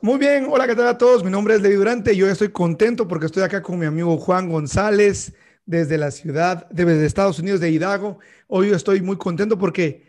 Muy bien, hola, ¿qué tal a todos? Mi nombre es Levi Durante y yo estoy contento porque estoy acá con mi amigo Juan González desde la ciudad, desde Estados Unidos de Hidalgo. Hoy yo estoy muy contento porque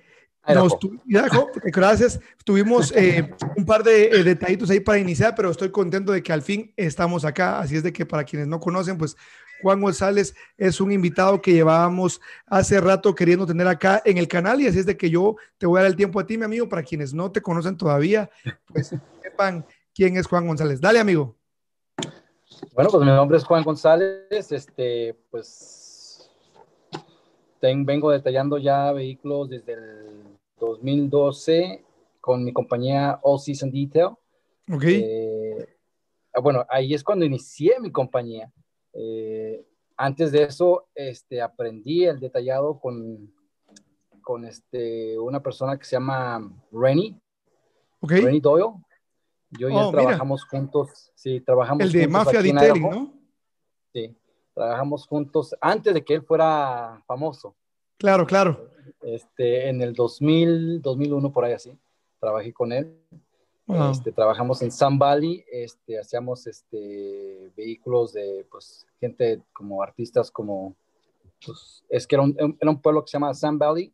nos gracias. Tuvimos eh, un par de eh, detallitos ahí para iniciar, pero estoy contento de que al fin estamos acá. Así es de que para quienes no conocen, pues Juan González es un invitado que llevábamos hace rato queriendo tener acá en el canal y así es de que yo te voy a dar el tiempo a ti, mi amigo, para quienes no te conocen todavía, pues sepan quién es Juan González. Dale, amigo. Bueno, pues mi nombre es Juan González, este, pues vengo detallando ya vehículos desde el 2012 con mi compañía All Season Detail. Ok. Eh, bueno, ahí es cuando inicié mi compañía. Eh, antes de eso, este, aprendí el detallado con, con este, una persona que se llama Rennie, okay. Rennie Doyle. Yo y él oh, trabajamos juntos. Sí, trabajamos El de Mafia Detailing, ¿no? Sí, trabajamos juntos antes de que él fuera famoso. Claro, claro. Este, en el 2000, 2001, por ahí así, trabajé con él. Este, trabajamos en Sun Valley, este, hacíamos este, vehículos de pues, gente como artistas, como, pues, es que era un, era un, pueblo que se llama Sun Valley,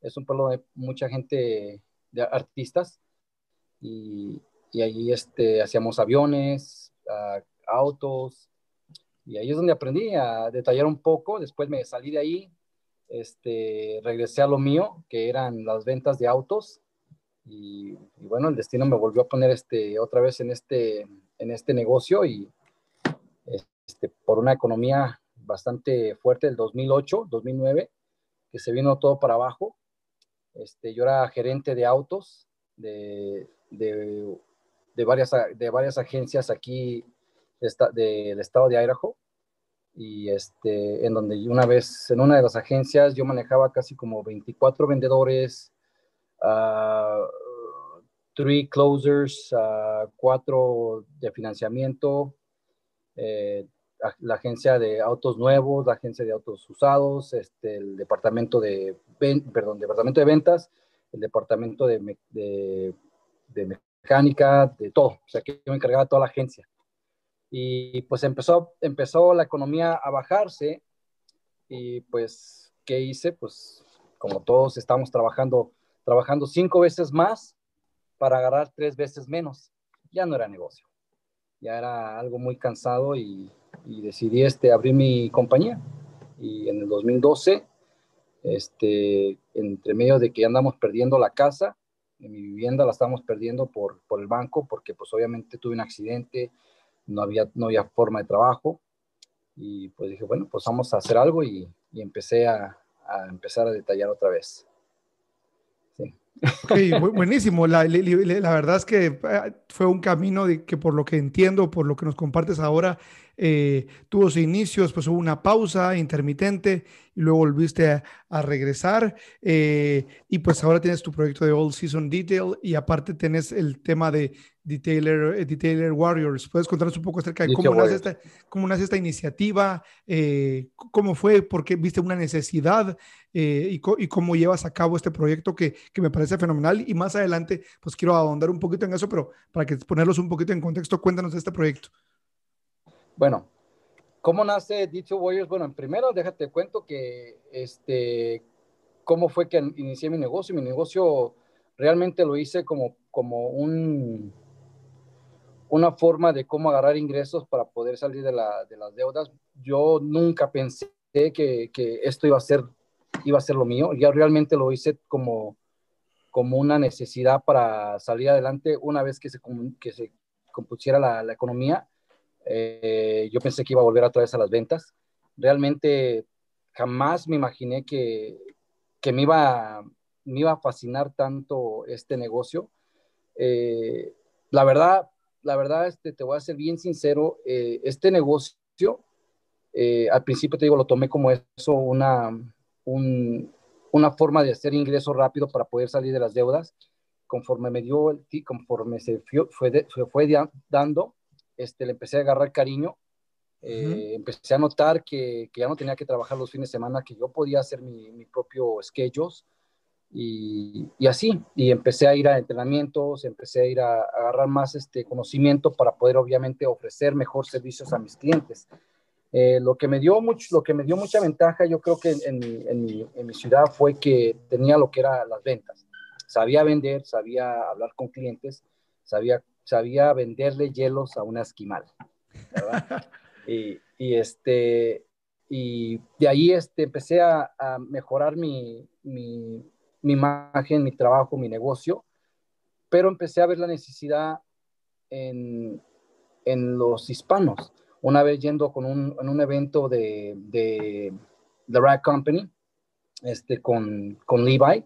es un pueblo de mucha gente de artistas, y, y ahí este, hacíamos aviones, autos, y ahí es donde aprendí a detallar un poco, después me salí de ahí, este, regresé a lo mío, que eran las ventas de autos, y, bueno, el destino me volvió a poner este, otra vez en este, en este negocio y este, por una economía bastante fuerte del 2008, 2009, que se vino todo para abajo. Este, yo era gerente de autos de, de varias, de varias agencias aquí del estado de Idaho. Y este, en donde una vez en una de las agencias yo manejaba casi como 24 vendedores, uh, three closers, uh, cuatro de financiamiento, eh, la agencia de autos nuevos, la agencia de autos usados, este, el departamento de, perdón, departamento de ventas, el departamento de, de, de, mecánica, de todo. O sea, que yo me encargaba de toda la agencia. Y pues empezó, empezó la economía a bajarse y pues, ¿qué hice? Pues como todos estamos trabajando trabajando cinco veces más para agarrar tres veces menos. Ya no era negocio, ya era algo muy cansado y, decidí este, abrir mi compañía. Y en el 2012, este, entre medio de que andamos perdiendo la casa, mi vivienda la estamos perdiendo por, por el banco, porque pues obviamente tuve un accidente, no había, no había forma de trabajo. Y pues dije, bueno, pues vamos a hacer algo y, empecé a, a empezar a detallar otra vez. Ok, buenísimo. La, verdad es que eh, fue un camino que por lo que entiendo, por lo que nos compartes ahora, eh, tuvo sus inicios, pues hubo una pausa intermitente y luego volviste a, regresar. Eh, y pues ahora tienes tu proyecto de All Season Detail y aparte tienes el tema de Detailer, eh, Detailer Warriors. ¿Puedes contarnos un poco acerca de cómo nace, esta, cómo nace, esta, iniciativa? ¿Cómo fue? ¿Por qué viste una necesidad? Y, y, cómo llevas a cabo este proyecto que, que, me parece fenomenal. Y más adelante, pues quiero ahondar un poquito en eso, pero para que ponerlos un poquito en contexto, cuéntanos de este proyecto. Bueno, ¿cómo nace Dicho Warriors? Bueno, primero déjate cuento que este, cómo fue que inicié mi negocio. Mi negocio realmente lo hice como, como un, una forma de cómo agarrar ingresos para poder salir de, la, de las deudas. Yo nunca pensé que, que, esto iba a ser iba a ser lo mío. Ya realmente lo hice como, como una necesidad para salir adelante una vez que se, que se compusiera la, la economía eh, yo pensé que iba a volver otra vez a las ventas. Realmente jamás me imaginé que, que me, iba, me iba a fascinar tanto este negocio. Eh, la verdad, la verdad, este, te voy a ser bien sincero, eh, este negocio, al principio te digo, lo tomé como eso, una, una forma de hacer ingreso rápido para poder salir de las deudas. Conforme me dio, el, conforme se fue, fue, fue dando, este, le empecé a agarrar cariño. Eh, empecé a notar que, que, ya no tenía que trabajar los fines de semana, que yo podía hacer mi, mi propio schedule y, y, así, y empecé a ir a entrenamientos, empecé a ir a, agarrar más este conocimiento para poder obviamente ofrecer mejor servicios a mis clientes. Eh, lo, que me dio mucho, lo que me dio mucha ventaja, yo creo que en, en, mi, en, mi, ciudad fue que tenía lo que era las ventas. Sabía vender, sabía hablar con clientes, sabía, sabía venderle hielos a una esquimal. y, y, este, y de ahí este, empecé a, a mejorar mi, mi, mi imagen, mi trabajo, mi negocio, pero empecé a ver la necesidad en, en los hispanos. Una vez yendo con un, en un evento de, de The Rack Company, este, con, con Levi,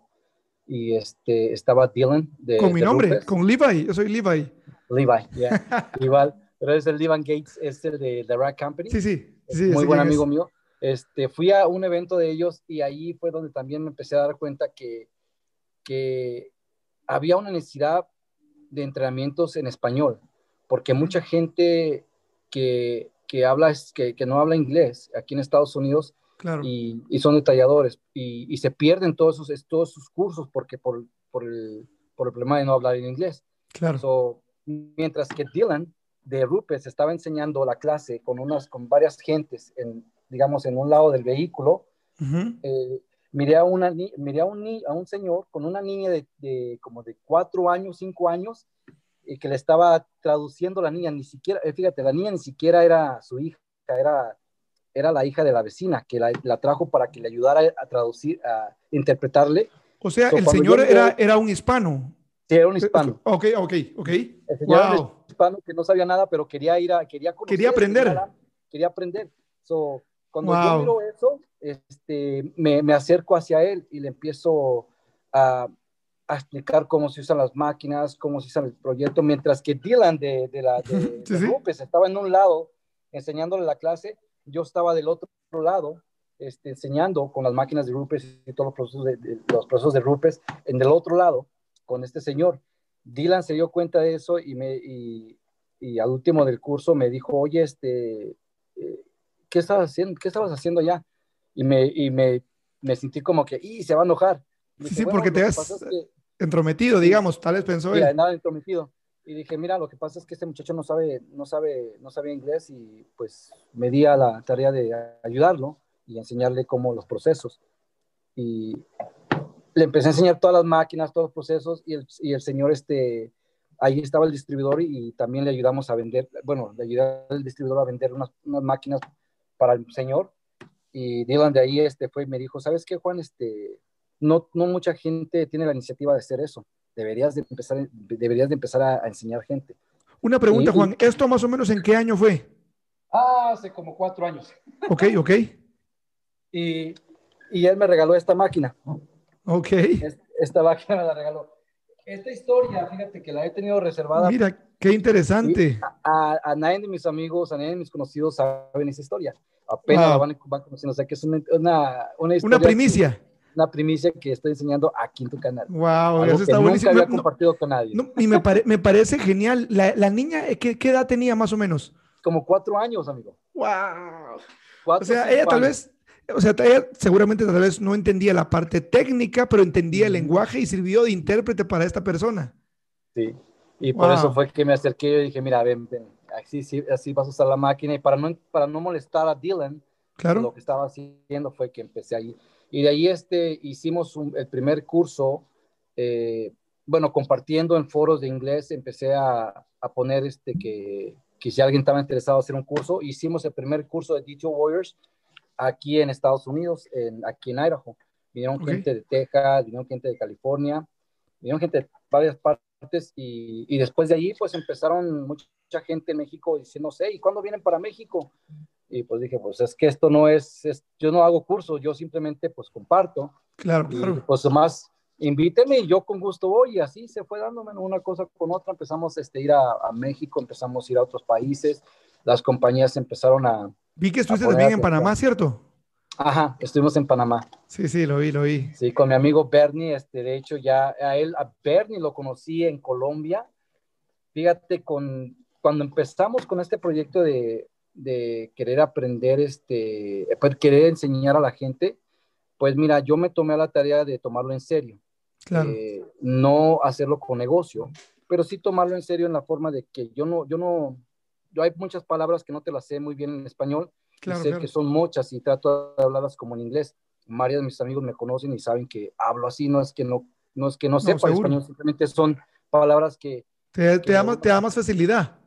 y este, estaba Dylan. De, con mi nombre, con Levi, yo soy Levi. Levi, yeah. Igual, pero es el Levan Gates, es el de The Rack Company. Sí, sí, sí. Muy buen amigo mío. Este, fui a un evento de ellos y ahí fue donde también me empecé a dar cuenta que, que había una necesidad de entrenamientos en español, porque mucha gente que, que habla, que, que, no habla inglés aquí en Estados Unidos claro. y, y, son detalladores y, y, se pierden todos sus, todos sus cursos porque por, por, el, por el problema de no hablar en inglés. Claro. So, mientras que Dylan de Rupes estaba enseñando la clase con, unas, con varias gentes en, digamos, en un lado del vehículo, uh -huh. eh, miré, a, una, miré a, un, a un señor con una niña de, de, como de cuatro años, cinco años, y que le estaba traduciendo la niña, ni siquiera, eh, fíjate, la niña ni siquiera era su hija, era, era la hija de la vecina, que la, la trajo para que le ayudara a traducir, a interpretarle. O sea, so, el señor era, era un hispano. Sí, era un hispano. Ok, ok, ok. El señor wow. era un hispano que no sabía nada, pero quería ir a, quería conocer. Quería aprender. Quería, quería aprender. So, cuando wow. yo miro eso, este, me, me, acerco hacia él y le empiezo a, a, explicar cómo se usan las máquinas, cómo se usa el proyecto, mientras que Dylan de, de la de, sí, de estaba en un lado enseñándole la clase, yo estaba del otro lado este, enseñando con las máquinas de Rupes y todos los procesos de, de, los procesos de Rupes en el otro lado con este señor. Dylan se dio cuenta de eso y, me, y, y al último del curso me dijo, oye, este, ¿qué estabas haciendo? ¿Qué estabas haciendo ya? Y me, y me, me sentí como que, ¡y se va a enojar! Sí, sí, bueno, porque te has es que, entrometido, digamos, tal vez pensó él. nada entrometido. Y dije, mira, lo que pasa es que este muchacho no sabe, no sabe, no sabe inglés y pues me di a la tarea de ayudarlo y enseñarle cómo los procesos. Y le empecé a enseñar todas las máquinas, todos los procesos y el, y el señor, este, ahí estaba el distribuidor y, y, también le ayudamos a vender, bueno, le ayudé al distribuidor a vender unas, unas máquinas para el señor y Dylan de ahí este fue y me dijo, ¿sabes qué, Juan? Este, no, no mucha gente tiene la iniciativa de hacer eso. Deberías de empezar, deberías de empezar a, a enseñar gente. Una pregunta, y, Juan, ¿esto más o menos en qué año fue? Ah, hace como cuatro años. Ok, ok. y, y él me regaló esta máquina. Ok. Esta máquina me la regaló. Esta historia, fíjate que la he tenido reservada. Mira, qué interesante. A, a, a, nadie de mis amigos, a nadie de mis conocidos saben esa historia. Apenas wow. la van, van, conociendo. O sea, que es una, una, una, una primicia. Que, una primicia que estoy enseñando aquí en tu canal. Wow, eso está buenísimo. Nunca había compartido con nadie. No, y me, pare, me, parece genial. La, la niña, ¿qué, ¿qué, edad tenía más o menos? Como cuatro años, amigo. Wow. Cuatro, o sea, ella tal vez o sea, ella seguramente tal vez no entendía la parte técnica, pero entendía el lenguaje y sirvió de intérprete para esta persona. Sí, y por wow. eso fue que me acerqué y dije, mira, ven, ven, así, así vas a usar la máquina y para no, para no molestar a Dylan, claro. lo que estaba haciendo fue que empecé ahí. Y de ahí este, hicimos un, el primer curso, eh, bueno, compartiendo en foros de inglés, empecé a, a poner este, que, que si alguien estaba interesado en hacer un curso, hicimos el primer curso de Detail Warriors, aquí en Estados Unidos, en, aquí en Idaho. Vinieron okay. gente de Texas, vinieron gente de California, vinieron gente de varias partes y, y, después de allí pues empezaron mucha gente en México diciendo, hey, ¿y cuándo vienen para México? Y pues dije, pues es que esto no es, es yo no hago cursos, yo simplemente pues comparto. Claro, y, claro. Pues más, invíteme y yo con gusto voy y así se fue dándome una cosa con otra, empezamos este, a ir a, a México, empezamos a ir a otros países, las compañías empezaron a, Vi que estuviste también en Panamá, ¿cierto? Ajá, estuvimos en Panamá. Sí, sí, lo vi, lo vi. Sí, con mi amigo Bernie, este, de hecho ya a él, a Bernie lo conocí en Colombia. Fíjate, con, cuando empezamos con este proyecto de, de querer aprender, este, pues, querer enseñar a la gente, pues mira, yo me tomé a la tarea de tomarlo en serio. eh, no hacerlo con negocio, pero sí tomarlo en serio en la forma de que yo no, yo no, yo hay muchas palabras que no te las sé muy bien en español, claro, sé que son muchas y trato de hablarlas como en inglés. Varios de mis amigos me conocen y saben que hablo así, no es que no, no es que no, sepa español, simplemente son palabras que... Te, te, da, te da más facilidad.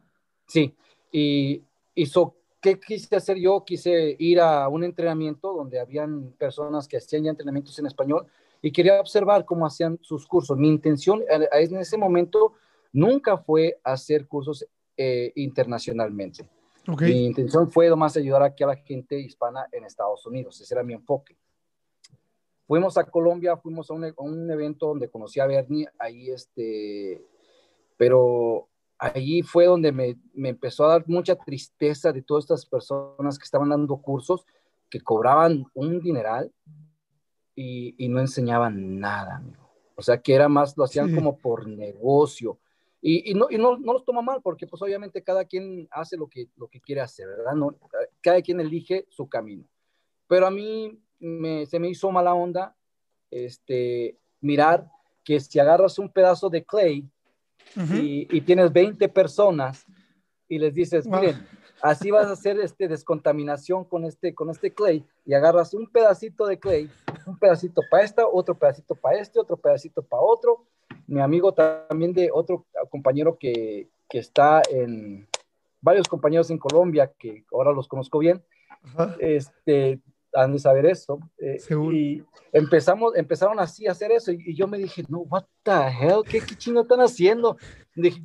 Sí, y, hizo ¿qué quise hacer yo? Quise ir a un entrenamiento donde habían personas que hacían ya entrenamientos en español y quería observar cómo hacían sus cursos. Mi intención en ese momento nunca fue hacer cursos eh, internacionalmente. Mi intención fue más ayudar aquí a la gente hispana en Estados Unidos. Ese era mi enfoque. Fuimos a Colombia, fuimos a un, a un evento donde conocí a Bernie, ahí este, pero allí fue donde me, me, empezó a dar mucha tristeza de todas estas personas que estaban dando cursos, que cobraban un dineral y, y no enseñaban nada, amigo. O sea, que era más, lo hacían como por negocio. Y, y, no, y no, no, los toma mal, porque pues obviamente cada quien hace lo que, lo que quiere hacer, ¿verdad? No, cada quien elige su camino. Pero a mí me, se me hizo mala onda este, mirar que si agarras un pedazo de clay y, tienes 20 personas y les dices, miren, así vas a hacer este descontaminación con este, con este clay y agarras un pedacito de clay, un pedacito para esta, otro pedacito para este, otro pedacito para otro. Mi amigo también de otro compañero que, que está en, varios compañeros en Colombia, que ahora los conozco bien, este, han de saber eso. Eh, y empezamos, empezaron así a hacer eso y, yo me dije, no, what the hell, ¿qué, qué chingo están haciendo?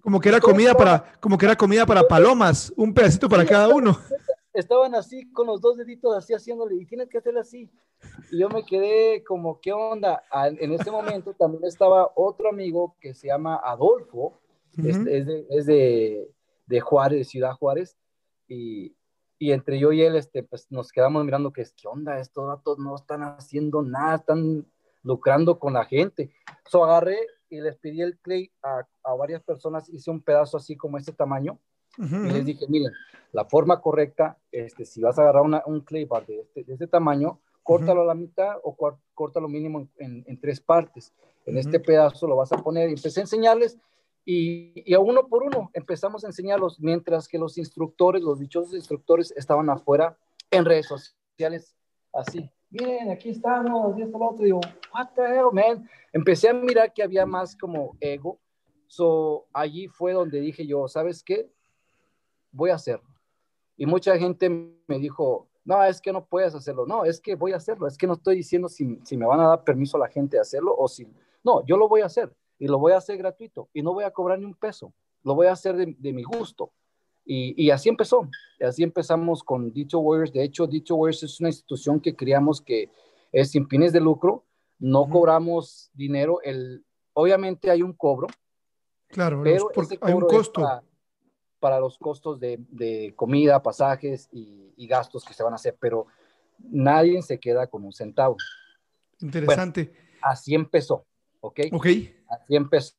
como que era comida para, como que era comida para palomas, un pedacito para cada uno. Estaban así con los dos deditos así haciéndole y tienes que hacerlo así. Y yo me quedé como, ¿qué onda? En ese momento también estaba otro amigo que se llama Adolfo, es, de, es de, de Juárez, Ciudad Juárez, y, y entre yo y él, este, pues nos quedamos mirando que es, ¿qué onda? Estos datos no están haciendo nada, están lucrando con la gente. So agarré y les pedí el clay a, a varias personas, hice un pedazo así como este tamaño, y les dije, miren, la forma correcta, este, si vas a agarrar una, un clay bar de este, de este tamaño, córtalo a la mitad o córtalo mínimo en, en, tres partes. En este pedazo lo vas a poner y empecé a enseñarles y, a uno por uno empezamos a enseñarlos, mientras que los instructores, los dichosos instructores, estaban afuera en redes sociales, así. Miren, aquí estamos, y esto, lo otro. Digo, what the hell, man. Empecé a mirar que había más como ego. So, allí fue donde dije yo, ¿sabes qué? Voy a hacerlo. Y mucha gente me dijo, no, es que no puedes hacerlo. No, es que voy a hacerlo. Es que no estoy diciendo si, si me van a dar permiso a la gente de hacerlo o si. No, yo lo voy a hacer y lo voy a hacer gratuito y no voy a cobrar ni un peso, lo voy a hacer de, mi gusto. Y, y, así empezó, así empezamos con Dicho Warriors. De hecho, Dicho Warriors es una institución que creamos que es sin fines de lucro, no cobramos dinero, el, obviamente hay un cobro. Claro, pero hay un costo. Para, los costos de, de comida, pasajes y, y, gastos que se van a hacer, pero nadie se queda con un centavo. Interesante. así empezó. ¿ok? Ok. Así empezó.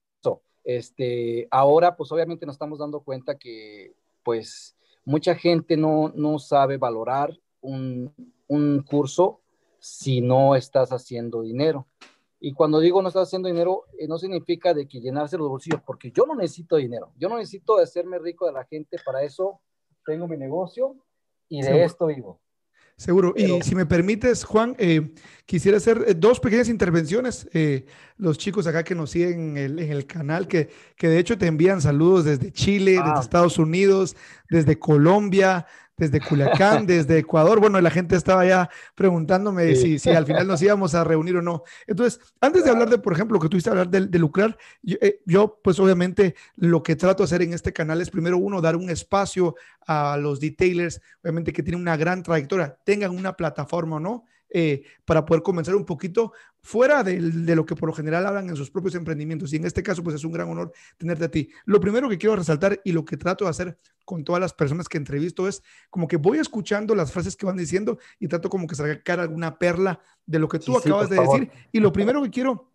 Este, ahora, pues obviamente nos estamos dando cuenta que, pues, mucha gente no, no sabe valorar un, un curso si no estás haciendo dinero. Y cuando digo no estás haciendo dinero, eh, no significa de que llenarse los bolsillos, porque yo no necesito dinero. Yo no necesito hacerme rico de la gente. Para eso tengo mi negocio y de esto vivo. Seguro. Y si me permites, Juan, eh, quisiera hacer eh, dos pequeñas intervenciones. Eh, los chicos acá que nos siguen en el, canal, que, que, de hecho te envían saludos desde Chile, desde ah. Estados Unidos, desde Colombia, desde Culiacán, desde Ecuador. Bueno, la gente estaba ya preguntándome si, si, al final nos íbamos a reunir o no. Entonces, antes de hablar de, por ejemplo, que tú hiciste hablar de, lucrar, eh, yo, pues obviamente lo que trato de hacer en este canal es primero uno, dar un espacio a los detailers, obviamente que tienen una gran trayectoria, tengan una plataforma o no, eh, para poder comenzar un poquito fuera de, lo que por lo general hablan en sus propios emprendimientos. Y en este caso, pues es un gran honor tenerte a ti. Lo primero que quiero resaltar y lo que trato de hacer con todas las personas que entrevisto es como que voy escuchando las frases que van diciendo y trato como que sacar alguna perla de lo que tú acabas de decir. Y lo primero que quiero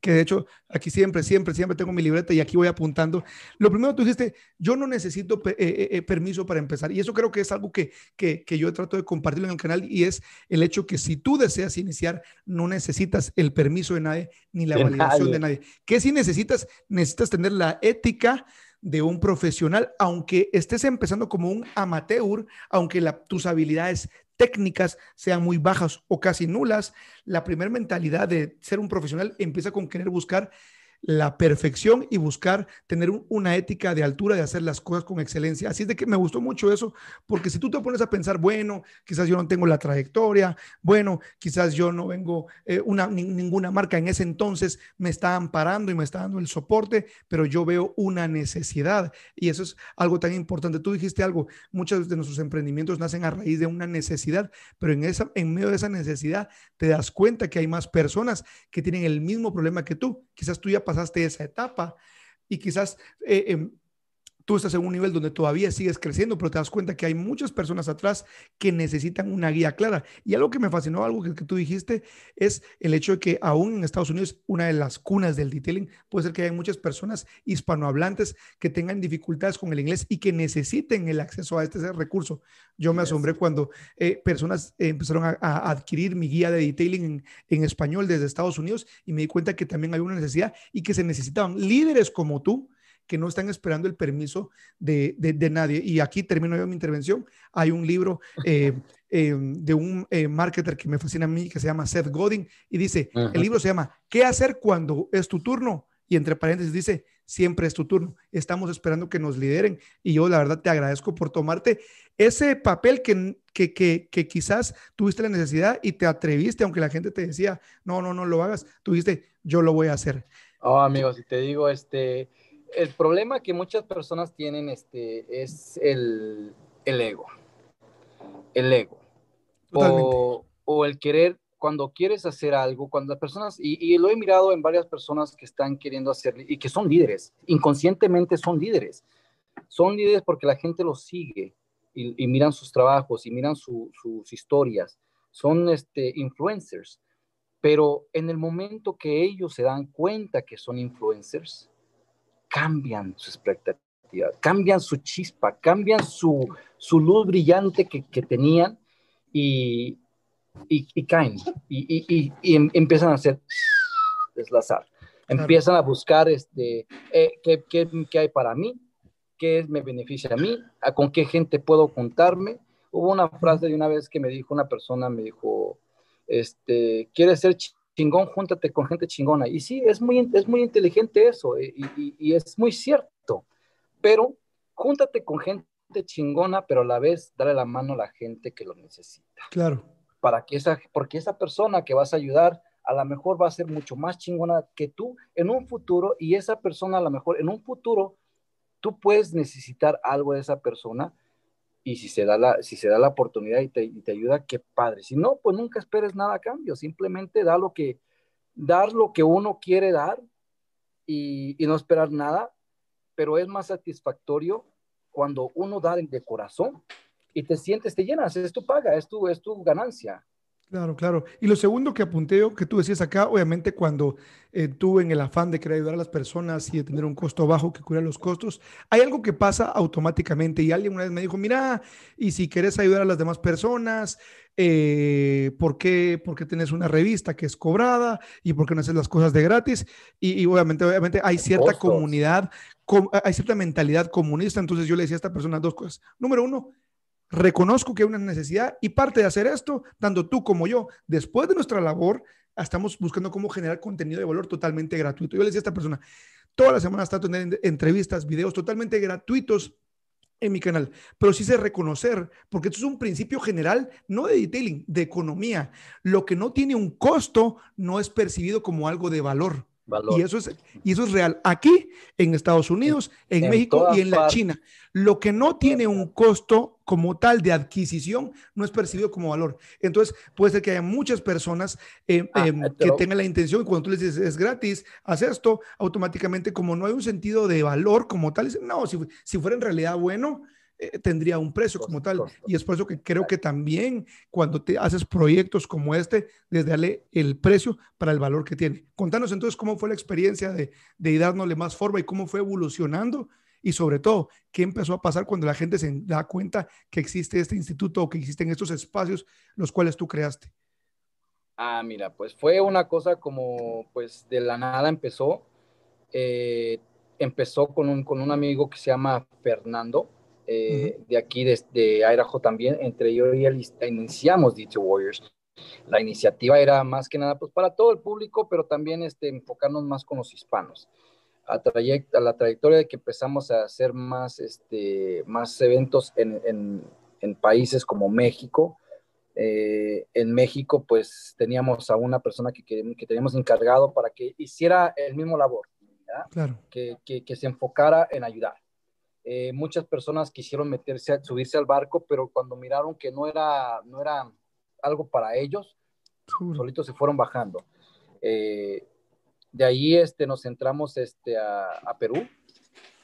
que de hecho aquí siempre, siempre, siempre tengo mi libreta y aquí voy apuntando. Lo primero tú dijiste, yo no necesito eh, eh, eh, permiso para empezar. Y eso creo que es algo que, que, que, yo trato de compartirlo en el canal y es el hecho que si tú deseas iniciar, no necesitas el permiso de nadie ni la validación de nadie. ¿Qué si necesitas? Necesitas tener la ética de un profesional, aunque estés empezando como un amateur, aunque la, tus habilidades técnicas sean muy bajas o casi nulas, la primera mentalidad de ser un profesional empieza con querer buscar la perfección y buscar tener una ética de altura de hacer las cosas con excelencia. Así es de que me gustó mucho eso, porque si tú te pones a pensar, bueno, quizás yo no tengo la trayectoria, bueno, quizás yo no vengo, eh, una, ninguna marca en ese entonces me está amparando y me está dando el soporte, pero yo veo una necesidad y eso es algo tan importante. Tú dijiste algo, muchos de nuestros emprendimientos nacen a raíz de una necesidad, pero en, esa, en medio de esa necesidad te das cuenta que hay más personas que tienen el mismo problema que tú. Quizás tú ya pasaste esa etapa y quizás eh, em, tú estás en un nivel donde todavía sigues creciendo, pero te das cuenta que hay muchas personas atrás que necesitan una guía clara. Y algo que me fascinó, algo que, tú dijiste, es el hecho de que aún en Estados Unidos, una de las cunas del detailing, puede ser que haya muchas personas hispanohablantes que tengan dificultades con el inglés y que necesiten el acceso a este recurso. Yo me asombré cuando eh, personas empezaron a, adquirir mi guía de detailing en, en español desde Estados Unidos y me di cuenta que también hay una necesidad y que se necesitaban líderes como tú que no están esperando el permiso de, nadie. Y aquí termino yo mi intervención. Hay un libro eh, eh, de un eh, marketer que me fascina a mí, que se llama Seth Godin, y dice, el libro se llama ¿Qué hacer cuando es tu turno? Y entre paréntesis dice, siempre es tu turno. Estamos esperando que nos lideren. Y yo la verdad te agradezco por tomarte ese papel que, que, que, que, quizás tuviste la necesidad y te atreviste, aunque la gente te decía, no, no, no lo hagas, tuviste, yo lo voy a hacer. Oh, amigos, si te digo, este, el problema que muchas personas tienen este, es el, ego. El ego. O, o, el querer, cuando quieres hacer algo, cuando las personas, y, lo he mirado en varias personas que están queriendo hacer y que son líderes, inconscientemente son líderes. Son líderes porque la gente los sigue y, miran sus trabajos y miran sus historias. Son este, influencers. Pero en el momento que ellos se dan cuenta que son influencers, cambian su expectativa, cambian su chispa, cambian su, su luz brillante que, que tenían y, y, caen y, y, em, empiezan a hacer deslazar. Empiezan a buscar este, eh, ¿qué, qué, qué, hay para mí, qué me beneficia a mí, a con qué gente puedo juntarme. Hubo una frase de una vez que me dijo una persona, me dijo, este, ¿quieres ser chingón, júntate con gente chingona. Y sí, es muy, es muy inteligente eso eh, y, es muy cierto, pero júntate con gente chingona, pero a la vez dale la mano a la gente que lo necesita. Claro. Para que esa, porque esa persona que vas a ayudar a lo mejor va a ser mucho más chingona que tú en un futuro y esa persona a lo mejor en un futuro tú puedes necesitar algo de esa persona y si se da la, si se da la oportunidad y te, te, ayuda, qué padre. Si no, pues nunca esperes nada a cambio, simplemente da lo que, dar lo que uno quiere dar y, y no esperar nada, pero es más satisfactorio cuando uno da de corazón y te sientes, te llenas, es tu paga, es tu, es tu ganancia. Claro, claro. Y lo segundo que apunté que tú decías acá, obviamente cuando eh, tú en el afán de querer ayudar a las personas y de tener un costo bajo que cubra los costos, hay algo que pasa automáticamente y alguien una vez me dijo, mira, y si quieres ayudar a las demás personas, eh, ¿por, qué, ¿por, tenés una revista que es cobrada y por qué no haces las cosas de gratis? Y, obviamente, obviamente hay cierta comunidad, hay cierta mentalidad comunista, entonces yo le decía a esta persona dos cosas. Número uno, reconozco que hay una necesidad y parte de hacer esto, tanto tú como yo, después de nuestra labor, estamos buscando cómo generar contenido de valor totalmente gratuito. Yo le decía a esta persona, todas las semanas trato de tener entrevistas, videos totalmente gratuitos en mi canal, pero sí sé reconocer, porque esto es un principio general, no de detailing, de economía. Lo que no tiene un costo no es percibido como algo de valor. Y, eso es, y eso es real aquí, en Estados Unidos, en, México y en la China. Lo que no tiene un costo como tal de adquisición no es percibido como valor. Entonces, puede ser que haya muchas personas eh, ah, em, que tengan la intención y cuando tú les dices es gratis, haz esto, automáticamente como no hay un sentido de valor como tal, dicen, no, si, si fuera en realidad bueno, eh, tendría un precio como tal. Y es por eso que creo que también cuando te haces proyectos como este, desde darle el precio para el valor que tiene. Contanos entonces cómo fue la experiencia de, de darle más forma y cómo fue evolucionando y sobre todo, qué empezó a pasar cuando la gente se da cuenta que existe este instituto o que existen estos espacios los cuales tú creaste. Ah, mira, pues fue una cosa como, pues de la nada empezó. Eh, empezó con un, con un amigo que se llama Fernando, eh, de aquí, de, de Idaho también. Entre yo y él iniciamos DT Warriors. La iniciativa era más que nada pues para todo el público, pero también este, enfocarnos más con los hispanos a, a la trayectoria de que empezamos a hacer más, este, más eventos en, en, en países como México. Eh, en México, pues teníamos a una persona que, que, teníamos encargado para que hiciera el mismo labor, claro. que, que, se enfocara en ayudar. Eh, muchas personas quisieron meterse, subirse al barco, pero cuando miraron que no era, no era algo para ellos, solitos se fueron bajando. Eh, de ahí este, nos centramos este, a, Perú.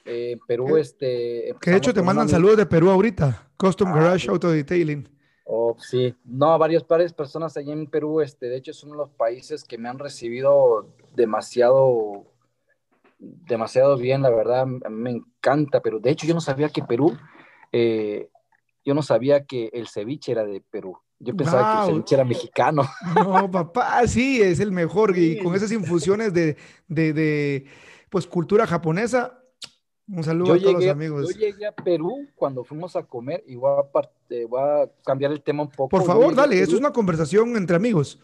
en Perú, este... Que de hecho te mandan saludos de Perú ahorita. Custom ah, Garage Auto Detailing. Oh, sí. No, varios pares personas allí en Perú, este, de hecho es uno de los países que me han recibido demasiado, demasiado bien, la verdad, a me encanta Perú. De hecho, yo no sabía que Perú, eh, yo no sabía que el ceviche era de Perú. Yo pensaba que el ceviche era mexicano. No, papá, sí, es el mejor. Y con esas infusiones de, de, de pues, cultura japonesa, un saludo a todos los amigos. Yo llegué a Perú cuando fuimos a comer y voy a, cambiar el tema un poco. Por favor, dale, esto es una conversación entre amigos.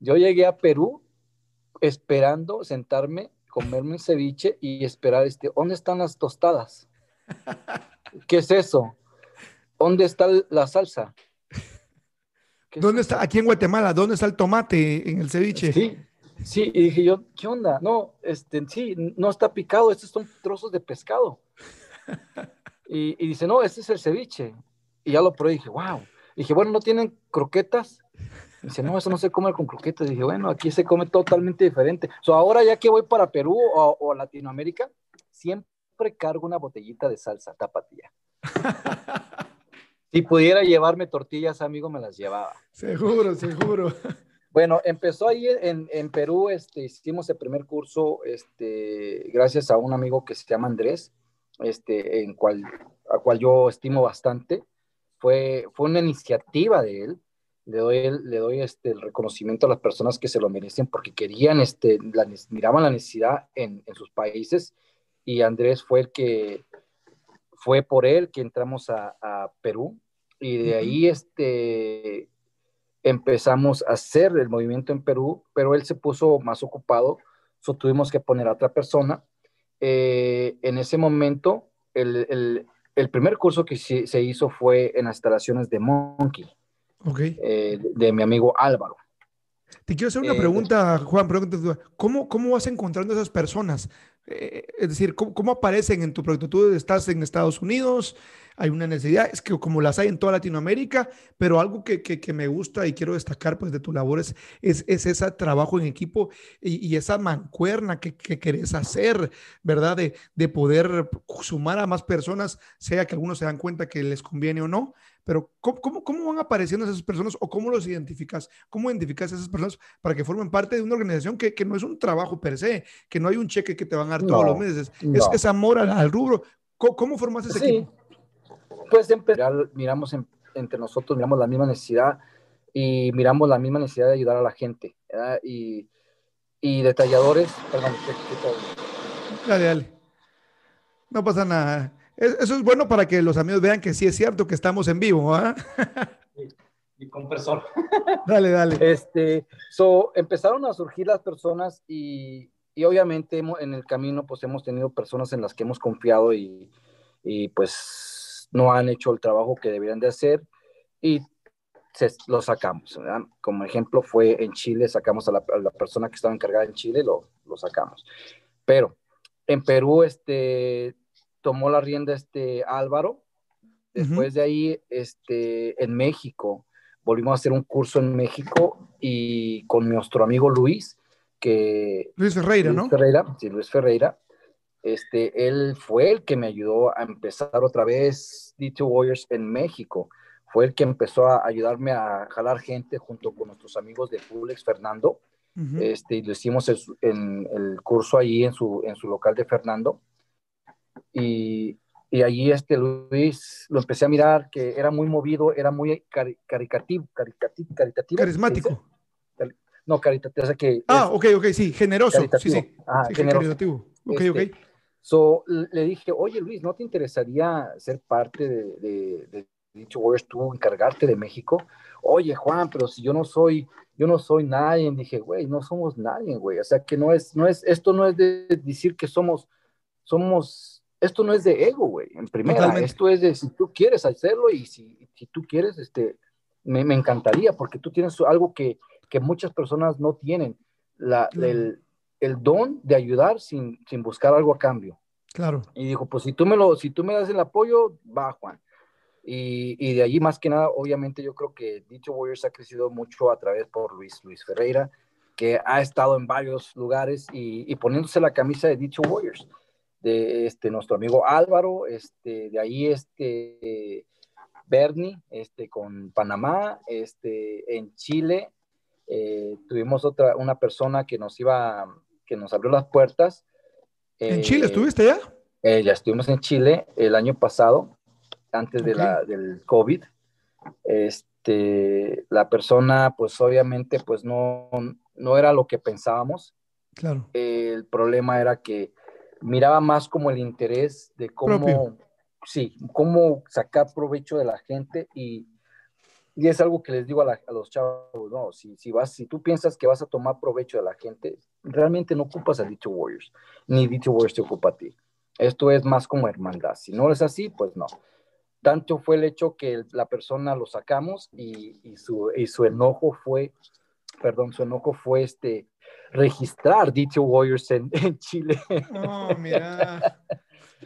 Yo llegué a Perú esperando sentarme, comerme un ceviche y esperar, este, ¿dónde están las tostadas? ¿Qué es eso? ¿Dónde está la salsa? ¿Dónde está, aquí en Guatemala, dónde está el tomate en el ceviche? Sí, sí, y dije yo, ¿qué onda? No, este, sí, no está picado, estos son trozos de pescado. Y, dice, no, este es el ceviche. Y ya lo probé y dije, wow. Y dije, bueno, ¿no tienen croquetas? Dice, no, eso no se come con croquetas. Dije, bueno, aquí se come totalmente diferente. So, ahora ya que voy para Perú o, o Latinoamérica, siempre cargo una botellita de salsa tapatía. Si pudiera llevarme tortillas, amigo, me las llevaba. Seguro, seguro. Bueno, empezó ahí en, en, Perú, este, hicimos el primer curso, este, gracias a un amigo que se llama Andrés, este, en cual, a cual yo estimo bastante. Fue, fue una iniciativa de él. Le doy, le doy este, el reconocimiento a las personas que se lo merecen porque querían, este, la, miraban la necesidad en, en sus países. Y Andrés fue el que, fue por él que entramos a, Perú. Y de ahí este, empezamos a hacer el movimiento en Perú, pero él se puso más ocupado, so tuvimos que poner a otra persona. Eh, en ese momento, el, primer curso que se, hizo fue en las instalaciones de Monkey, eh, de, mi amigo Álvaro. Te quiero hacer una eh, pregunta, Juan. ¿Cómo, ¿Cómo vas encontrando esas personas? Eh, es decir, ¿cómo, aparecen en tu proyecto? Tú estás en Estados Unidos, hay una necesidad, es que como las hay en toda Latinoamérica, pero algo que, que, me gusta y quiero destacar pues de tu labor es, es, ese trabajo en equipo y, esa mancuerna que, que, querés hacer, ¿verdad? De, de poder sumar a más personas, sea que algunos se dan cuenta que les conviene o no, pero ¿cómo, cómo, van apareciendo esas personas o cómo los identificas? ¿Cómo identificas a esas personas para que formen parte de una organización que, que no es un trabajo per se, que no hay un cheque que te van a dar todos los meses? Es, amor al, rubro. ¿Cómo, cómo formaste ese equipo? Pues en miramos entre nosotros, miramos la misma necesidad y miramos la misma necesidad de ayudar a la gente. Y, y, detalladores, perdón, Dale, dale. No pasa nada. Eso es bueno para que los amigos vean que sí es cierto que estamos en vivo. ¿ah? Mi compresor. Dale, dale. Este, so, empezaron a surgir las personas y, y obviamente en el camino pues hemos tenido personas en las que hemos confiado y, y pues no han hecho el trabajo que deberían de hacer y se, lo sacamos. Como ejemplo fue en Chile, sacamos a la, a la, persona que estaba encargada en Chile, lo, lo sacamos. Pero en Perú, este, tomó la rienda este Álvaro. Después de ahí, este, en México, volvimos a hacer un curso en México y con nuestro amigo Luis, que... Luis Ferreira, ¿no? Ferreira, sí, Luis Ferreira. este, él fue el que me ayudó a empezar otra vez D2 Warriors en México. Fue el que empezó a ayudarme a jalar gente junto con nuestros amigos de Pulex, Fernando. este, y lo hicimos en, el curso allí en su, en su local de Fernando. Y, y allí este Luis lo empecé a mirar que era muy movido, era muy caricativo, caritativo, caritativo. Carismático. No, caritativo, o sea que... Ah, ok, ok, sí, generoso. Sí, sí. Ah, generoso. Caritativo. Ok, ok. Este, so, le dije, oye Luis, ¿no te interesaría ser parte de, de, dicho Warriors, tú encargarte de México? Oye Juan, pero si yo no soy, yo no soy nadie, dije, güey, no somos nadie, güey. O sea que no es, no es, esto no es de decir que somos, somos esto no es de ego, güey, en primera, esto es de si tú quieres hacerlo y si, si tú quieres, este, me, me, encantaría, porque tú tienes algo que, que muchas personas no tienen, la, el, el, don de ayudar sin, sin, buscar algo a cambio. Claro. Y dijo, pues si tú me, lo, si tú me das el apoyo, va, Juan. Y, y, de allí, más que nada, obviamente yo creo que Dicho Warriors ha crecido mucho a través por Luis, Luis Ferreira, que ha estado en varios lugares y, y poniéndose la camisa de Dicho Warriors de este, nuestro amigo Álvaro, este, de ahí este, Bernie, este, con Panamá, este, en Chile, eh, tuvimos otra, una persona que nos iba, que nos abrió las puertas. ¿En Chile eh, estuviste ya? Eh, ya estuvimos en Chile el año pasado, antes de la, del COVID. Este, la persona, pues obviamente, pues no, no era lo que pensábamos. Claro. el problema era que miraba más como el interés de cómo, sí, cómo sacar provecho de la gente y, y es algo que les digo a, los chavos, no, si, si, vas, si tú piensas que vas a tomar provecho de la gente, realmente no ocupas a Dicho Warriors, ni Dicho Warriors te ocupa a ti. Esto es más como hermandad. Si no es así, pues no. Tanto fue el hecho que la persona lo sacamos y, y, su, y su enojo fue, perdón, su enojo fue este, registrar Detail Warriors en, Chile. Oh, mira.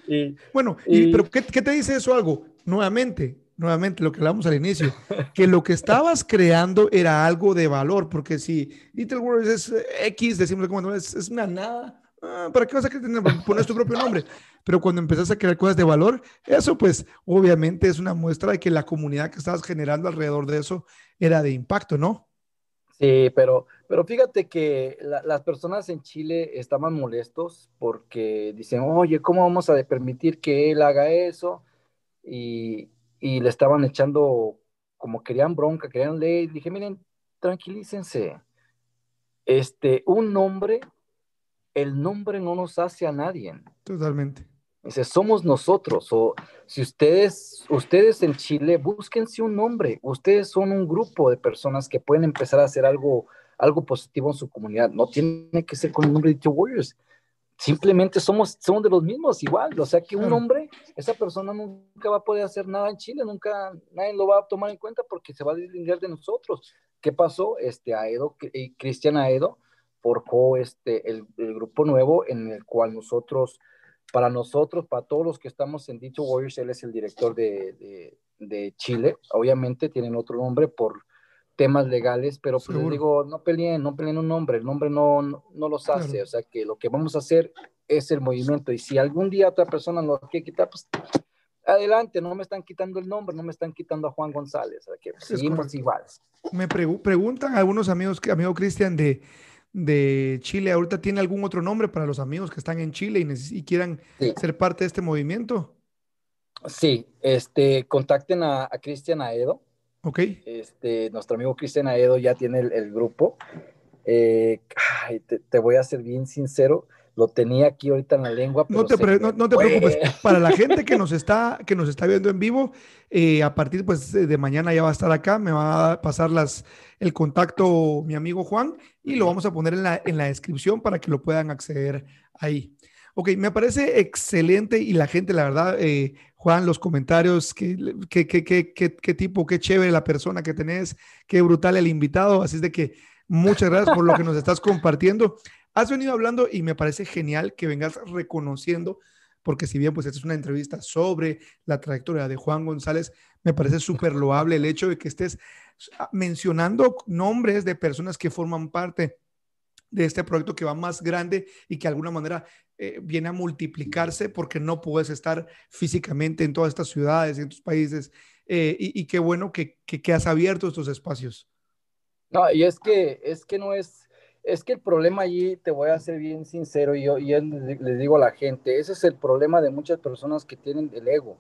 bueno, pero ¿qué, te dice eso algo? Nuevamente, nuevamente lo que hablamos al inicio, que lo que estabas creando era algo de valor, porque si Little Warriors es X, decimos como es, es una nada, ah, ¿para qué vas a poner tu propio nombre? Pero cuando empezás a crear cosas de valor, eso pues obviamente es una muestra de que la comunidad que estabas generando alrededor de eso era de impacto, ¿no? Sí, pero, pero fíjate que las personas en Chile estaban molestos porque dicen, oye, ¿cómo vamos a permitir que él haga eso? Y, le estaban echando, como querían bronca, querían ley. Dije, miren, tranquilícense. Este, un nombre, el nombre no nos hace a nadie. Totalmente. Dice, somos nosotros. O si ustedes, ustedes en Chile, búsquense un nombre. Ustedes son un grupo de personas que pueden empezar a hacer algo, algo positivo en su comunidad. No tiene que ser con el nombre de The Warriors. Simplemente somos, somos de los mismos, igual. O sea que un hombre, esa persona nunca va a poder hacer nada en Chile, nunca nadie lo va a tomar en cuenta porque se va a deslindar de nosotros. ¿Qué pasó? Este Aedo, eh, Cristian Aedo, forjó este, el, el grupo nuevo en el cual nosotros para nosotros, para todos los que estamos en dicho Warriors, él es el director de, de, Chile. Obviamente tienen otro nombre por temas legales, pero pues les digo, no peleen, no peleen un nombre, el nombre no, no, los hace, o sea que lo que vamos a hacer es el movimiento y si algún día otra persona nos quiere quitar, pues adelante, no me están quitando el nombre, no me están quitando a Juan González, o sea que seguimos iguales. Me preguntan algunos amigos, amigo Cristian, de de Chile ahorita tiene algún otro nombre para los amigos que están en Chile y, quieran ser parte de este movimiento? Sí, este, contacten a, Cristian Aedo. Ok. Este, nuestro amigo Cristian Aedo ya tiene el, grupo. Eh, te, voy a ser bien sincero, lo tenía aquí ahorita en la lengua. no, te, no, te preocupes. Para la gente que nos está, que nos está viendo en vivo, eh, a partir pues, de mañana ya va a estar acá, me va a pasar las, el contacto mi amigo Juan y lo vamos a poner en la, en la descripción para que lo puedan acceder ahí. Ok, me parece excelente y la gente, la verdad, eh, Juan, los comentarios, qué, qué, qué, tipo, qué chévere la persona que tenés, qué brutal el invitado. Así es de que muchas gracias por lo que nos estás compartiendo. Has venido hablando y me parece genial que vengas reconociendo, porque si bien pues esta es una entrevista sobre la trayectoria de Juan González, me parece súper loable el hecho de que estés mencionando nombres de personas que forman parte de este proyecto que va más grande y que de alguna manera eh, viene a multiplicarse porque no puedes estar físicamente en todas estas ciudades, en tus países. Eh, y, qué bueno que, que, has abierto estos espacios. No, y es que, es que no es, es que el problema allí, te voy a ser bien sincero, y yo y les digo a la gente, ese es el problema de muchas personas que tienen el ego,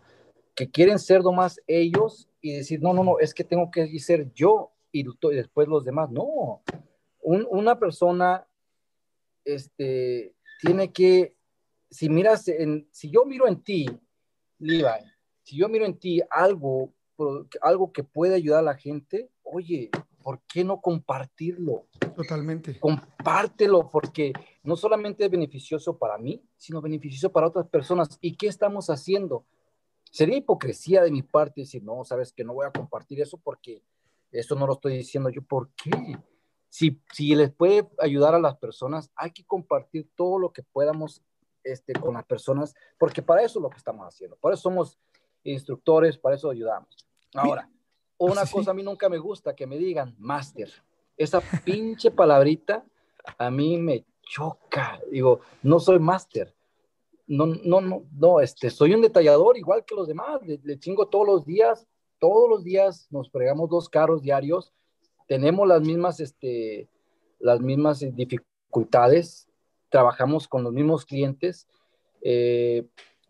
que quieren ser nomás ellos y decir, no, no, no, es que tengo que ser yo y, después los demás. No, una persona este, tiene que, si miras, en, si yo miro en ti, Levi, si yo miro en ti algo, algo que puede ayudar a la gente, oye, ¿por qué no compartirlo? Totalmente. Compártelo porque no solamente es beneficioso para mí, sino beneficioso para otras personas. ¿Y qué estamos haciendo? Sería hipocresía de mi parte decir, no, sabes que no voy a compartir eso porque eso no lo estoy diciendo yo. ¿Por qué? Si, si les puede ayudar a las personas, hay que compartir todo lo que podamos este, con las personas, porque para eso es lo que estamos haciendo. Por eso somos instructores, para eso ayudamos. Ahora, una cosa a mí nunca me gusta, que me digan máster. Esa pinche palabrita a mí me choca. Digo, no soy máster. No, no, no, no, este, soy un detallador igual que los demás. Le, chingo todos los días, todos los días nos fregamos dos carros diarios. Tenemos las mismas, este, las mismas dificultades. Trabajamos con los mismos clientes. Eh,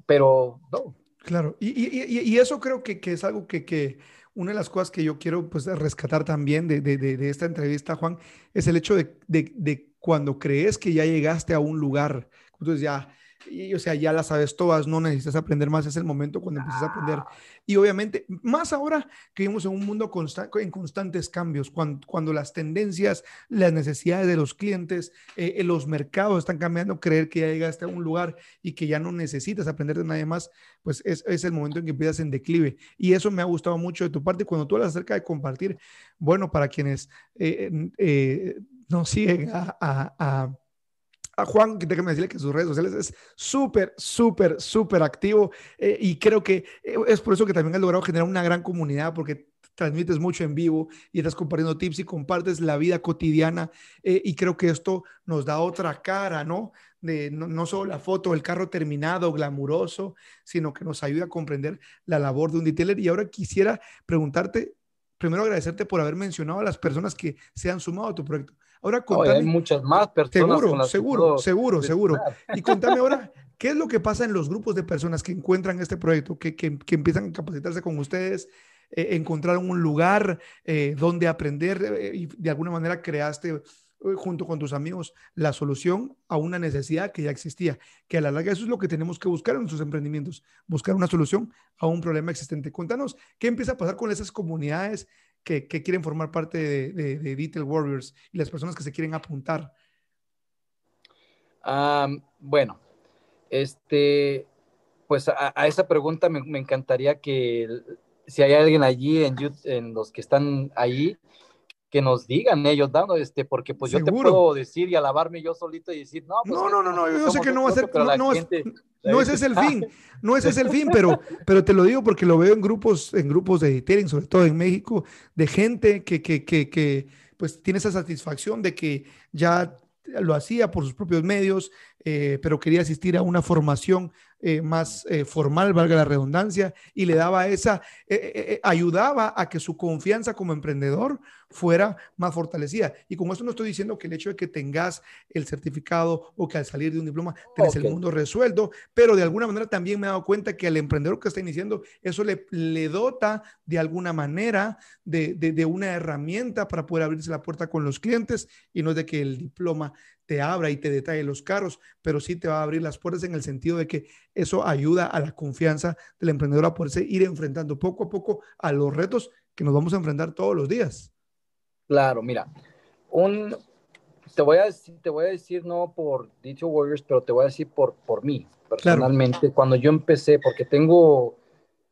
pero no. Claro, y, y, y, eso creo que, que es algo que, que una de las cosas que yo quiero pues, rescatar también de, de, de, esta entrevista, Juan, es el hecho de, cuando crees que ya llegaste a un lugar, entonces ya y, o sea, ya las sabes todas, no necesitas aprender más, es el momento cuando empiezas a aprender. Ah. Y obviamente, más ahora que vivimos en un mundo en constantes cambios, cuando, cuando, las tendencias, las necesidades de los clientes, eh, eh, los mercados están cambiando, creer que ya llegaste a un lugar y que ya no necesitas aprender de nadie más, pues es, es el momento en que empiezas en declive. Y eso me ha gustado mucho de tu parte. Cuando tú hablas acerca de compartir, bueno, para quienes eh, nos siguen a a Juan, que déjame decirle que sus redes sociales es súper, súper, súper activo eh, y creo que eh, es por eso que también has logrado generar una gran comunidad porque transmites mucho en vivo y estás compartiendo tips y compartes la vida cotidiana eh, y creo que esto nos da otra cara, ¿no? De, no, no, solo la foto del carro terminado, glamuroso, sino que nos ayuda a comprender la labor de un detailer. Y ahora quisiera preguntarte, primero agradecerte por haber mencionado a las personas que se han sumado a tu proyecto. Ahora contame. hay muchas más personas. Seguro, seguro, seguro, seguro. Y contame ahora, ¿qué es lo que pasa en los grupos de personas que encuentran este proyecto, que, que, empiezan a capacitarse con ustedes, eh, encontraron un lugar eh, donde aprender eh, y de alguna manera creaste junto con tus amigos la solución a una necesidad que ya existía, que a la larga eso es lo que tenemos que buscar en nuestros emprendimientos, buscar una solución a un problema existente. Contanos, ¿qué empieza a pasar con esas comunidades que, quieren formar parte de, de, Detail Warriors y las personas que se quieren apuntar? bueno, este, pues a, esa pregunta me, encantaría que si hay alguien allí en, en los que están ahí, que nos digan ellos dando este porque pues yo te puedo decir y alabarme yo solito y decir no pues no no no no yo sé que no va a ser no, no, es, no ese es el fin no ese es el fin pero pero te lo digo porque lo veo en grupos en grupos de detailing sobre todo en México de gente que que, que, que pues tiene esa satisfacción de que ya lo hacía por sus propios medios, eh, pero quería asistir a una formación eh, más eh, formal, valga la redundancia, y le daba esa, eh, ayudaba a que su confianza como emprendedor fuera más fortalecida. Y con esto no estoy diciendo que el hecho de que tengas el certificado o que al salir de un diploma tenés el mundo resuelto, pero de alguna manera también me he dado cuenta que al emprendedor que está iniciando, eso le, le dota de alguna manera de, de, de una herramienta para poder abrirse la puerta con los clientes y no es de que el diploma te abra y te detalle los carros, pero sí te va a abrir las puertas en el sentido de que eso ayuda a la confianza del emprendedor a poderse ir enfrentando poco a poco a los retos que nos vamos a enfrentar todos los días. Claro, mira, un, te, voy a decir, te voy a decir no por Dicho Warriors, pero te voy a decir por, por mí, personalmente, cuando yo empecé, porque tengo,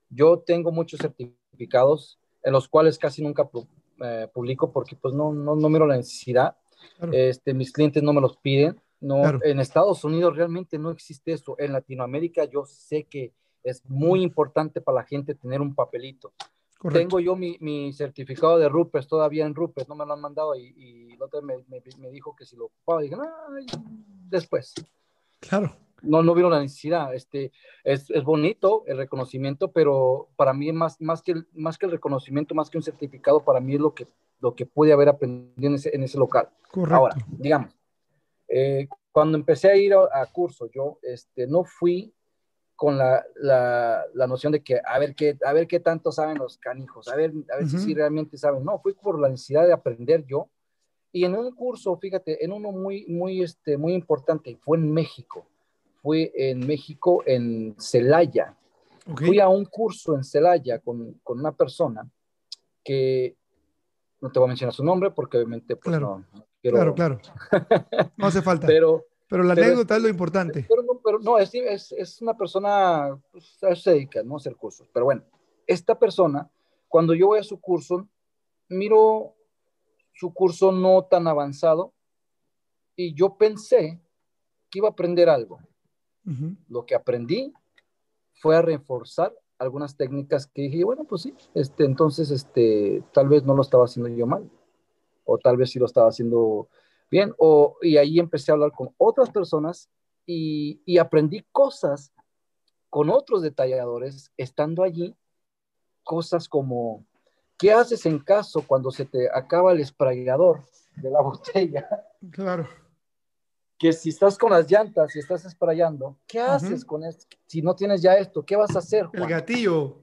yo tengo muchos certificados en los cuales casi nunca eh, publico porque pues no, no, no miro la necesidad este, mis clientes no me los piden. No, En Estados Unidos realmente no existe eso. En Latinoamérica yo sé que es muy importante para la gente tener un papelito. Tengo yo mi, certificado de Rupes todavía en Rupes, no me lo han mandado y, y el otro me, me, dijo que si lo ocupaba, dije, después. Claro. No, no vieron la necesidad. Este, es, es, bonito el reconocimiento, pero para mí más, más, que el, más que el reconocimiento, más que un certificado, para mí es lo que, lo que pude haber aprendido en ese, en ese local. Correcto. Ahora, digamos, eh, cuando empecé a ir a, a curso, yo este, no fui con la, la, la, noción de que a ver qué, a ver qué tanto saben los canijos, a ver, a ver si realmente saben. No, fui por la necesidad de aprender yo. Y en un curso, fíjate, en uno muy, muy, este, muy importante, fue en México. Fue en México, en Celaya. Fui a un curso en Celaya con, con, una persona que, no te voy a mencionar su nombre porque obviamente pues, claro. no, Claro, claro. No hace falta. pero, pero la anécdota es lo importante. Pero, pero no, es, es, es, una persona, pues, se dedica, ¿no? A hacer cursos. Pero bueno, esta persona, cuando yo voy a su curso, miro su curso no tan avanzado y yo pensé que iba a aprender algo. Lo que aprendí fue a reforzar algunas técnicas que dije, bueno, pues sí, este, entonces, este, tal vez no lo estaba haciendo yo mal, o tal vez sí lo estaba haciendo bien, o, y ahí empecé a hablar con otras personas y, aprendí cosas con otros detalladores estando allí, cosas como, ¿qué haces en caso cuando se te acaba el sprayador de la botella? Claro. Que si estás con las llantas y estás sprayando, ¿qué haces con esto? Si no tienes ya esto, ¿qué vas a hacer? El gatillo.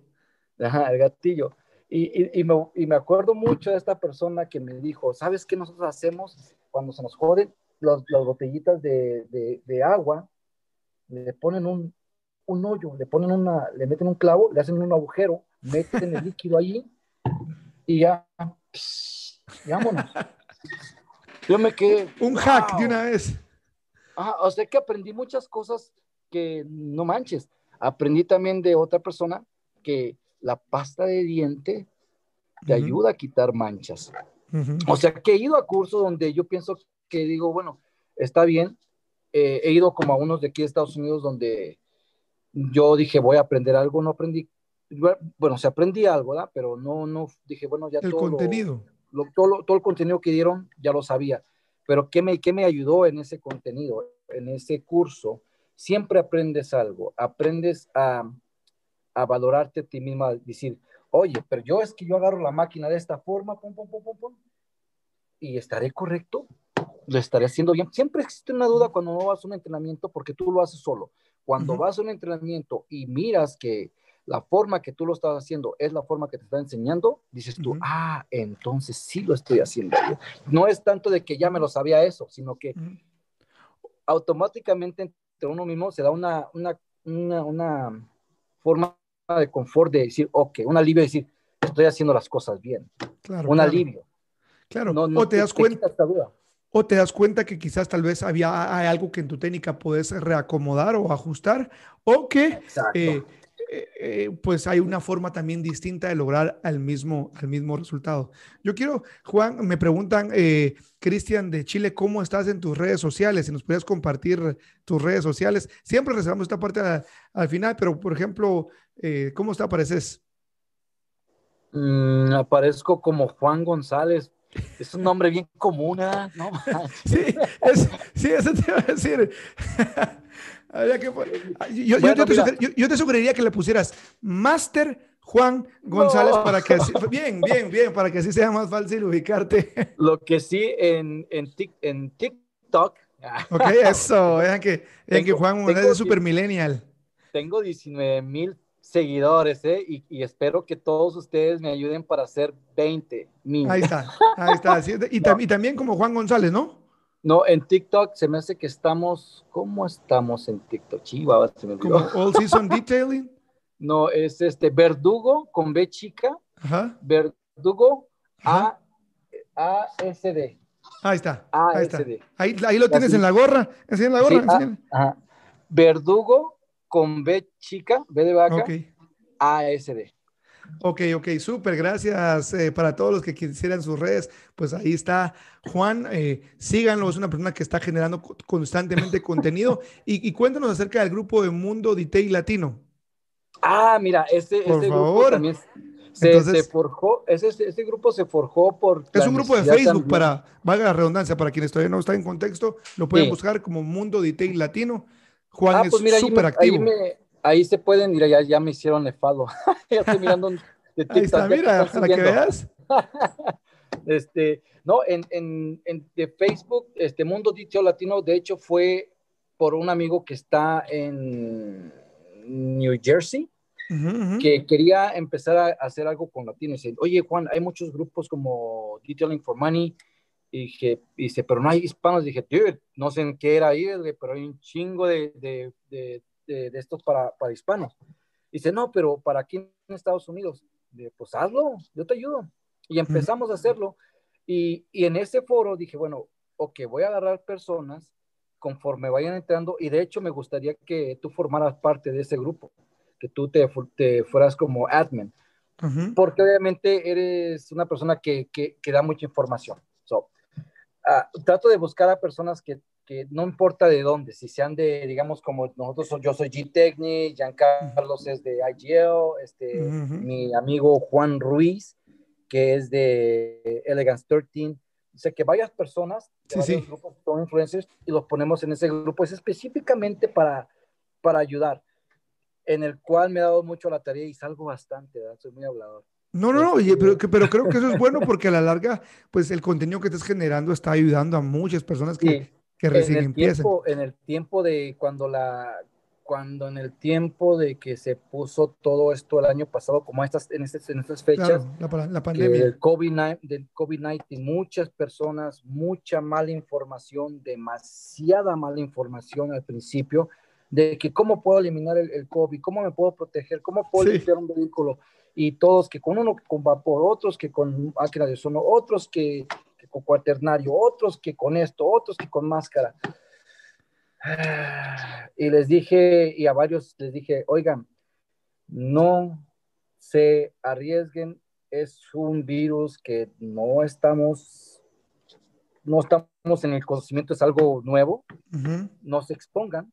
Ajá, el gatillo. Y, y, me, y, me, acuerdo mucho de esta persona que me dijo, ¿sabes qué nosotros hacemos cuando se nos joden las botellitas de, de, agua? Le ponen un, un, hoyo, le ponen una, le meten un clavo, le hacen un agujero, meten el líquido allí y ya, vámonos. Yo me quedé. Un hack de una vez. Ah, o sea que aprendí muchas cosas que no manches. Aprendí también de otra persona que la pasta de diente te ayuda a quitar manchas. O sea, que he ido a cursos donde yo pienso que digo, bueno, está bien. Eh, he ido como a unos de aquí de Estados Unidos donde yo dije, voy a aprender algo, no aprendí, bueno, se aprendí algo, ¿verdad? Pero no, no, dije, bueno, ya el todo contenido. todo, todo el contenido que dieron ya lo sabía. Pero ¿qué me, ¿qué me ayudó en ese contenido, en ese curso? Siempre aprendes algo, aprendes a, a valorarte a ti misma, decir, oye, pero yo es que yo agarro la máquina de esta forma, pum, pum, pum, pum, pum, y estaré correcto, lo estaré haciendo bien. Siempre existe una duda cuando no vas a un entrenamiento porque tú lo haces solo. Cuando vas a un entrenamiento y miras que la forma que tú lo estás haciendo es la forma que te está enseñando, dices tú, ah, entonces sí lo estoy haciendo. No es tanto de que ya me lo sabía eso, sino que automáticamente entre uno mismo se da una, una, una, una forma de confort de decir, ok, un alivio de decir, estoy haciendo las cosas bien. Claro, un alivio. Claro, o te das cuenta. O te das cuenta que quizás tal vez había hay algo que en tu técnica puedes reacomodar o ajustar, o que eh, eh, eh, pues hay una forma también distinta de lograr el mismo, mismo resultado. Yo quiero, Juan, me preguntan, Cristian de Chile, ¿cómo estás en tus redes sociales? Si nos puedes compartir tus redes sociales. Siempre reservamos esta parte al final, pero por ejemplo, eh, ¿Cómo te apareces? Mm, aparezco como Juan González. Es un nombre bien común, ¿eh? ¿no? sí, sí, eso te iba a decir. Yo, te sugeriría que le pusieras Master Juan González para que así, bien, bien, bien, para que así sea más fácil ubicarte. Lo que sí en, en, en TikTok. Ok, eso, vean que, que Juan González es super millennial. Tengo 19 mil seguidores, ¿eh? Y, espero que todos ustedes me ayuden para hacer 20 mil. Ahí está, ahí está. y, también como Juan González, ¿no? No, en TikTok se me hace que estamos, ¿cómo estamos en TikTok? Chiva, se me olvidó. All Season Detailing? No, es este Verdugo con B chica. Ajá. Verdugo A, A S D. Ahí está. Ahí, está. Ahí, ahí, lo tienes en la gorra. en la gorra. ajá. Verdugo con B chica, B de vaca, ASD. Ok, ok, súper, gracias eh, para todos los que quisieran sus redes. Pues ahí está Juan, eh, síganlo, es una persona que está generando constantemente contenido. Y, cuéntanos acerca del grupo de Mundo Detail Latino. Ah, mira, este, este grupo también Se, forjó, ese, ese, grupo se forjó por... Es un grupo de Facebook para, valga la redundancia, para quienes todavía no están en contexto, lo pueden buscar como Mundo Detail Latino. Juan ah, pues es súper activo. Ahí, se pueden, mira, ya, ya me hicieron el follow. ya estoy mirando de TikTok. Ahí está, mira, para que veas. este, no, en, en, en, de Facebook, este Mundo Detail Latino, de hecho, fue por un amigo que está en New Jersey que quería empezar a hacer algo con latinos. Oye, Juan, hay muchos grupos como Detailing for Money. Y dije, dice, pero no hay hispanos. Dije, dude, no sé en qué era ahí, pero hay un chingo de, de, de, de estos para, para, hispanos. Dice, no, pero para aquí en Estados Unidos. Dije, pues hazlo, yo te ayudo. Y empezamos a hacerlo. Y, y, en ese foro dije, bueno, ok, voy a agarrar personas conforme vayan entrando. Y de hecho me gustaría que tú formaras parte de ese grupo que tú te, te fueras como admin, porque obviamente eres una persona que, que, da mucha información. So, ah, trato de buscar a personas que, que, no importa de dónde, si sean de, digamos, como nosotros, yo soy G-Technic, Giancarlos es de IGL, este, mi amigo Juan Ruiz, que es de Elegance 13, o sea, que varias personas de varios grupos son influencers y los ponemos en ese grupo, es específicamente para, para ayudar en el cual me he dado mucho la tarea y salgo bastante, ¿verdad? soy muy hablador. No, no, no, este, pero, pero creo que eso es bueno porque a la larga, pues el contenido que estás generando está ayudando a muchas personas que, que recién empiezan. en el tiempo de cuando la, cuando en el tiempo de que se puso todo esto el año pasado, como estas, en, estas, en estas fechas, la, pandemia. Del COVID-19, del COVID muchas personas, mucha mala información, demasiada mala información al principio, de que cómo puedo eliminar el, COVID, cómo me puedo proteger, cómo puedo limpiar un vehículo. Y todos que con uno con vapor, otros que con máquina de ozono, otros que, con cuaternario, otros que con esto, otros que con máscara. Y les dije, y a varios les dije, oigan, no se arriesguen, es un virus que no estamos, no estamos en el conocimiento, es algo nuevo, no se expongan,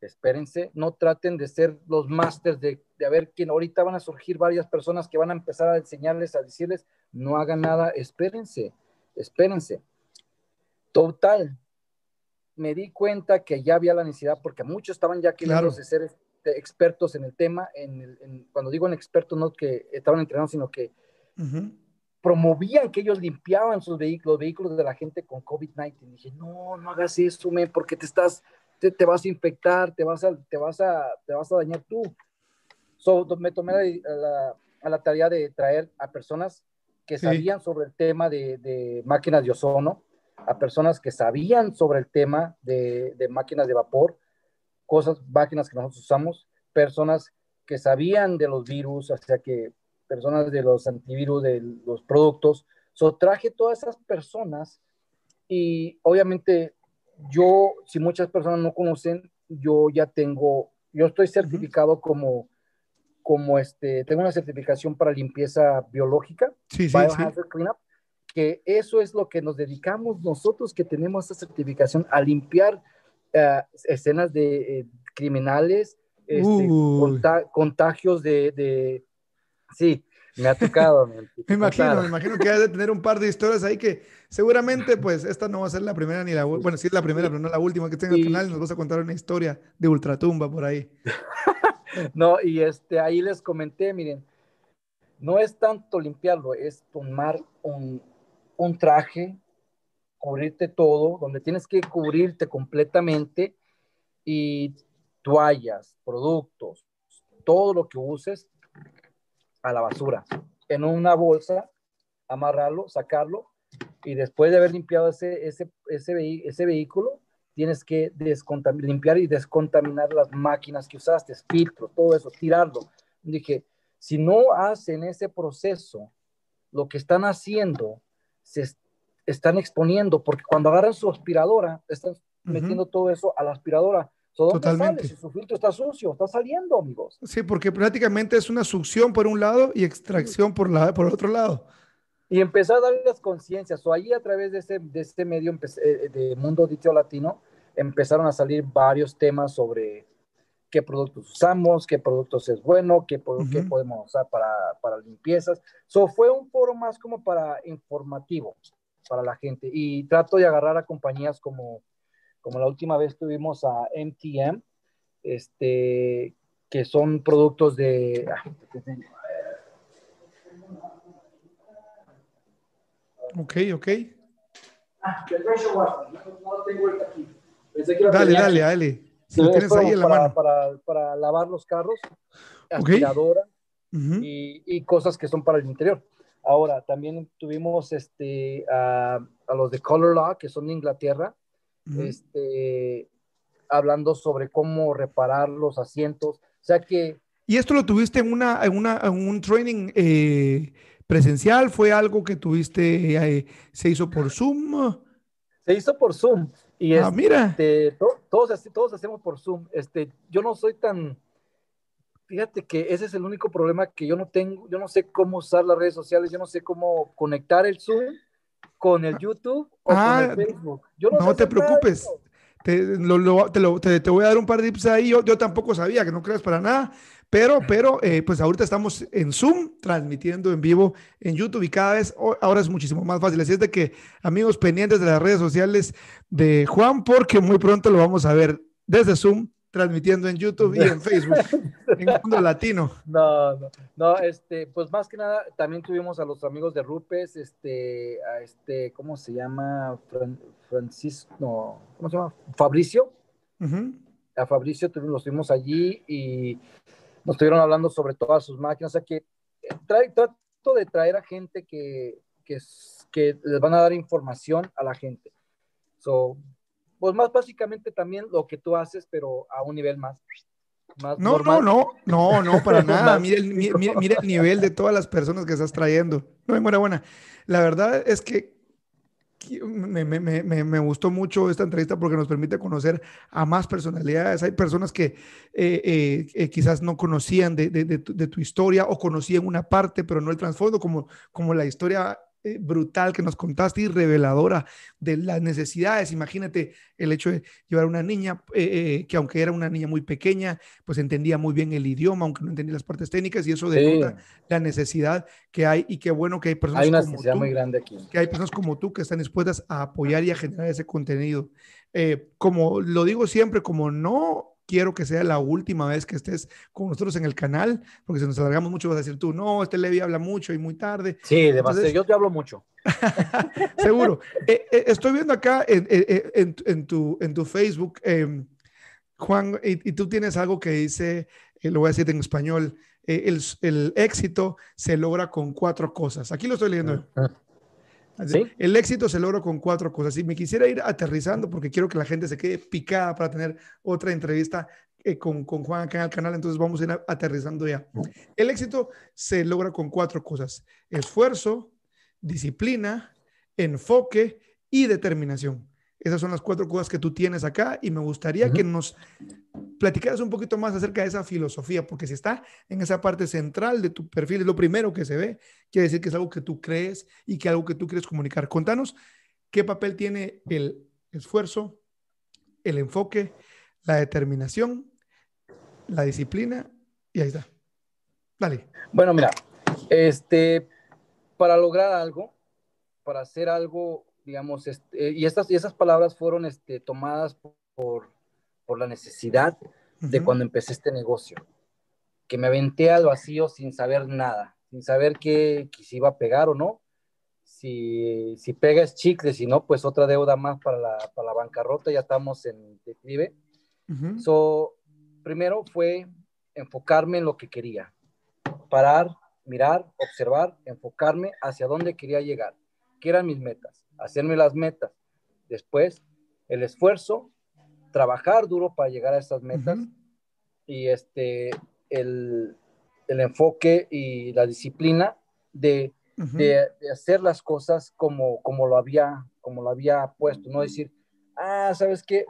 espérense, no traten de ser los másters de, de a ver quién, ahorita van a surgir varias personas que van a empezar a enseñarles, a decirles, no hagan nada, espérense, espérense. Total, me di cuenta que ya había la necesidad porque muchos estaban ya queriendo ser este, expertos en el tema, en, cuando digo en expertos, no que estaban entrenados, sino que promovían que ellos limpiaban sus vehículos, vehículos de la gente con COVID-19. Dije, no, no hagas eso, porque te estás te, vas a infectar, te vas a, te vas a, te vas a dañar tú. So, me tomé la, a la tarea de traer a personas que sabían sobre el tema de, de, máquinas de ozono, a personas que sabían sobre el tema de, de, máquinas de vapor, cosas, máquinas que nosotros usamos, personas que sabían de los virus, o sea que personas de los antivirus, de los productos. So, traje todas esas personas y obviamente yo, si muchas personas no conocen, yo ya tengo, yo estoy certificado como, como este, tengo una certificación para limpieza biológica, sí, sí, Cleanup, que eso es lo que nos dedicamos nosotros que tenemos esta certificación a limpiar eh, escenas de eh, criminales, este, contagios de, de, sí, me ha tocado. me imagino, me imagino que hay de tener un par de historias ahí que seguramente, pues, esta no va a ser la primera ni la Bueno, sí es la primera, pero no la última que tenga al final. Nos vas a contar una historia de ultratumba por ahí. no, y este, ahí les comenté, miren, no es tanto limpiarlo, es tomar un, un traje, cubrirte todo, donde tienes que cubrirte completamente y toallas, productos, todo lo que uses, a la basura, en una bolsa, amarrarlo, sacarlo, y después de haber limpiado ese, ese, ese, ese vehículo, tienes que limpiar y descontaminar las máquinas que usaste, filtro, todo eso, tirarlo. Dije, si no hacen ese proceso, lo que están haciendo, se están exponiendo, porque cuando agarran su aspiradora, están metiendo todo eso a la aspiradora Totalmente. Si su filtro está sucio, está saliendo, amigos. Sí, porque prácticamente es una succión por un lado y extracción por, la, por otro lado. Y empezar a darles conciencias. O ahí a través de este, de este medio eh, de Mundo Dicho Latino empezaron a salir varios temas sobre qué productos usamos, qué productos es bueno, qué, podemos usar para, para limpiezas. So, fue un foro más como para informativo para la gente y trato de agarrar a compañías como, como la última vez tuvimos a MTM, este, que son productos de... Ah, ok, ok. Ah, dale, dale, dale. Si lo tienes ahí en la para, mano. Para, para, lavar los carros, aspiradora y, y, cosas que son para el interior. Ahora, también tuvimos este, a, a los de Color Law, que son de Inglaterra, este, hablando sobre cómo reparar los asientos. O sea que... ¿Y esto lo tuviste en, una, en, una, en un training eh, presencial? ¿Fue algo que tuviste, eh, se hizo por Zoom? Se hizo por Zoom. Y ah, mira. Este, todos, todos hacemos por Zoom. Este, yo no soy tan, fíjate que ese es el único problema que yo no tengo, yo no sé cómo usar las redes sociales, yo no sé cómo conectar el Zoom con el YouTube o con el ah, Facebook. no, te preocupes. Te, te, voy a dar un par de tips ahí. Yo, yo tampoco sabía que no creas para nada, pero, pero eh, pues ahorita estamos en Zoom transmitiendo en vivo en YouTube y cada vez ahora es muchísimo más fácil. Así es de que amigos pendientes de las redes sociales de Juan, porque muy pronto lo vamos a ver desde Zoom transmitiendo en YouTube y en Facebook, en el mundo latino. No, no, no, este, pues más que nada, también tuvimos a los amigos de Rupes, este, a este, ¿cómo se llama? Francisco, ¿cómo se llama? Fabricio. A Fabricio los tuvimos allí y nos estuvieron hablando sobre todas sus máquinas, o sea que eh, trato de traer a gente que, que, que les van a dar información a la gente. So, pues más básicamente también lo que tú haces, pero a un nivel más. más no, no, no, no, no, para nada. mira, el, el nivel de todas las personas que estás trayendo. No, enhorabuena. La verdad es que me, gustó mucho esta entrevista porque nos permite conocer a más personalidades. Hay personas que eh, eh, eh, quizás no conocían de, tu, de, tu, historia o conocían una parte, pero no el trasfondo, como, como la historia brutal que nos contaste y reveladora de las necesidades. Imagínate el hecho de llevar a una niña eh, eh, que aunque era una niña muy pequeña, pues entendía muy bien el idioma, aunque no entendía las partes técnicas y eso denota la necesidad que hay y qué bueno que hay personas hay una necesidad muy grande aquí. Que hay personas como tú que están dispuestas a apoyar y a generar ese contenido. como lo digo siempre, como no quiero que sea la última vez que estés con nosotros en el canal, porque si nos alargamos mucho vas a decir tú, no, este Levi habla mucho y muy tarde. Sí, demasiado, yo te hablo mucho. Seguro. Eh, eh, estoy viendo acá en, en, en, tu, en tu Facebook, em, Juan, y, tú tienes algo que dice, eh, lo voy a decir en español, el, el, éxito se logra con cuatro cosas. Aquí lo estoy leyendo. El éxito se logra con cuatro cosas. Y me quisiera ir aterrizando porque quiero que la gente se quede picada para tener otra entrevista eh, con, con, Juan acá en el canal. Entonces vamos a ir aterrizando ya. El éxito se logra con cuatro cosas. Esfuerzo, disciplina, enfoque y determinación. Esas son las cuatro cosas que tú tienes acá y me gustaría que nos platicaras un poquito más acerca de esa filosofía, porque si está en esa parte central de tu perfil, es lo primero que se ve, quiere decir que es algo que tú crees y que algo que tú quieres comunicar. Contanos qué papel tiene el esfuerzo, el enfoque, la determinación, la disciplina y ahí está. Dale. Bueno, mira, este, para lograr algo, para hacer algo digamos, este, y, estas, y esas palabras fueron este, tomadas por, por la necesidad de cuando empecé este negocio, que me aventé al vacío sin saber nada, sin saber qué, si iba a pegar o no, si, si pega es chicle, si no, pues otra deuda más para la, para la bancarrota, ya estamos en declive. so, primero fue enfocarme en lo que quería, parar, mirar, observar, enfocarme hacia dónde quería llegar, qué eran mis metas hacerme las metas. Después, el esfuerzo, trabajar duro para llegar a esas metas y este, el, el, enfoque y la disciplina de, de, hacer las cosas como, como, lo había, como lo había puesto, no decir, ah, ¿sabes qué?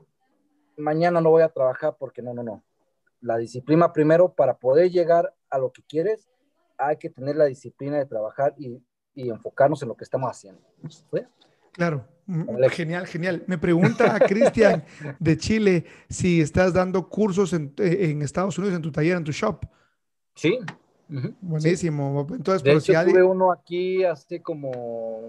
Mañana no voy a trabajar porque no, no, no. La disciplina primero para poder llegar a lo que quieres, hay que tener la disciplina de trabajar y, y enfocarnos en lo que estamos haciendo. Claro, genial, genial. Me pregunta a Cristian de Chile si estás dando cursos en, en, Estados Unidos, en tu taller, en tu shop. Sí. Buenísimo. Entonces, de hecho, tuve uno aquí hace como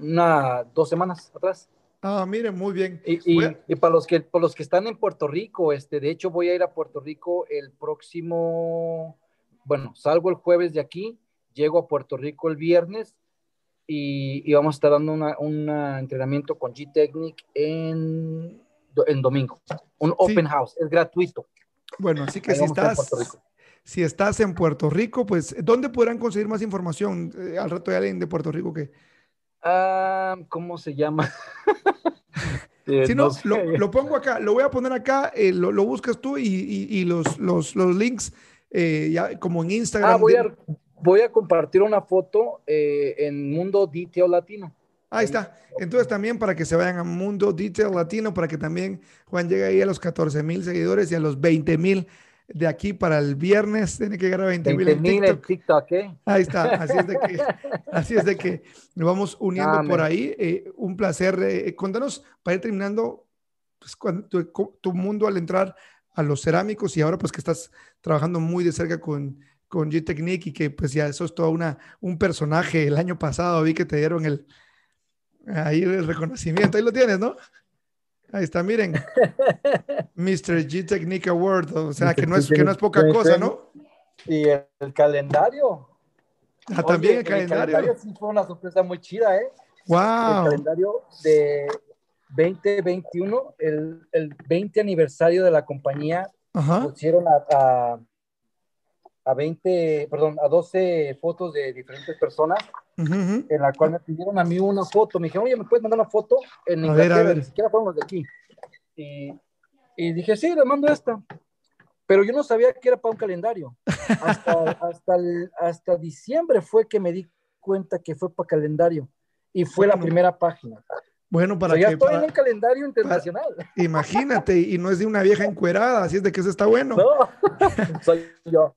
una, dos semanas atrás. Ah, miren, muy bien. Y, y, para, los que, para los que están en Puerto Rico, este, de hecho voy a ir a Puerto Rico el próximo, bueno, salgo el jueves de aquí, llego a Puerto Rico el viernes y, vamos a estar dando un entrenamiento con G-Technic en, en domingo, un open house, es gratuito. Bueno, así que si estás, si estás en Puerto Rico, pues, ¿dónde podrán conseguir más información? Eh, al rato hay alguien de Puerto Rico que Ah, ¿Cómo se llama? Eh, si no, lo, pongo acá, lo voy a poner acá, eh, lo, buscas tú y, los, los, links, eh, ya como en Instagram. Ah, voy, a, voy a compartir una foto en Mundo Detail Latino. Ahí está. Entonces también para que se vayan a Mundo Detail Latino, para que también Juan llegue ahí a los 14 mil seguidores y a los 20 mil de aquí para el viernes tiene que llegar a 20 mil en TikTok. ¿eh? Ahí está, así es de que, así es de que nos vamos uniendo por ahí. Eh, un placer. Eh, cuéntanos, para ir terminando, pues, tu, mundo al entrar a los cerámicos y ahora pues que estás trabajando muy de cerca con, con G-Technique y que pues ya eso es todo una, un personaje. El año pasado vi que te dieron el, ahí el reconocimiento. Ahí lo tienes, ¿no? Ahí está, miren. Mr. G Technique Award, o sea, que no es, que no es poca cosa, ¿no? Y el, calendario. Ah, también el calendario. El calendario sí fue una sorpresa muy chida, ¿eh? Wow. El calendario de 2021, el, el 20 aniversario de la compañía, pusieron a, a 20, perdón, a 12 fotos de diferentes personas, en la cual me pidieron a mí una foto. Me dijeron, oye, ¿me puedes mandar una foto? En Inglaterra, ni siquiera fuimos de aquí. Y, y, dije, sí, le mando esta. Pero yo no sabía que era para un calendario. Hasta, hasta, hasta diciembre fue que me di cuenta que fue para calendario. Y fue la primera página. Bueno, para que. Ya estoy en un calendario internacional. imagínate, y no es de una vieja encuerada, así es de que eso está bueno. No, soy yo.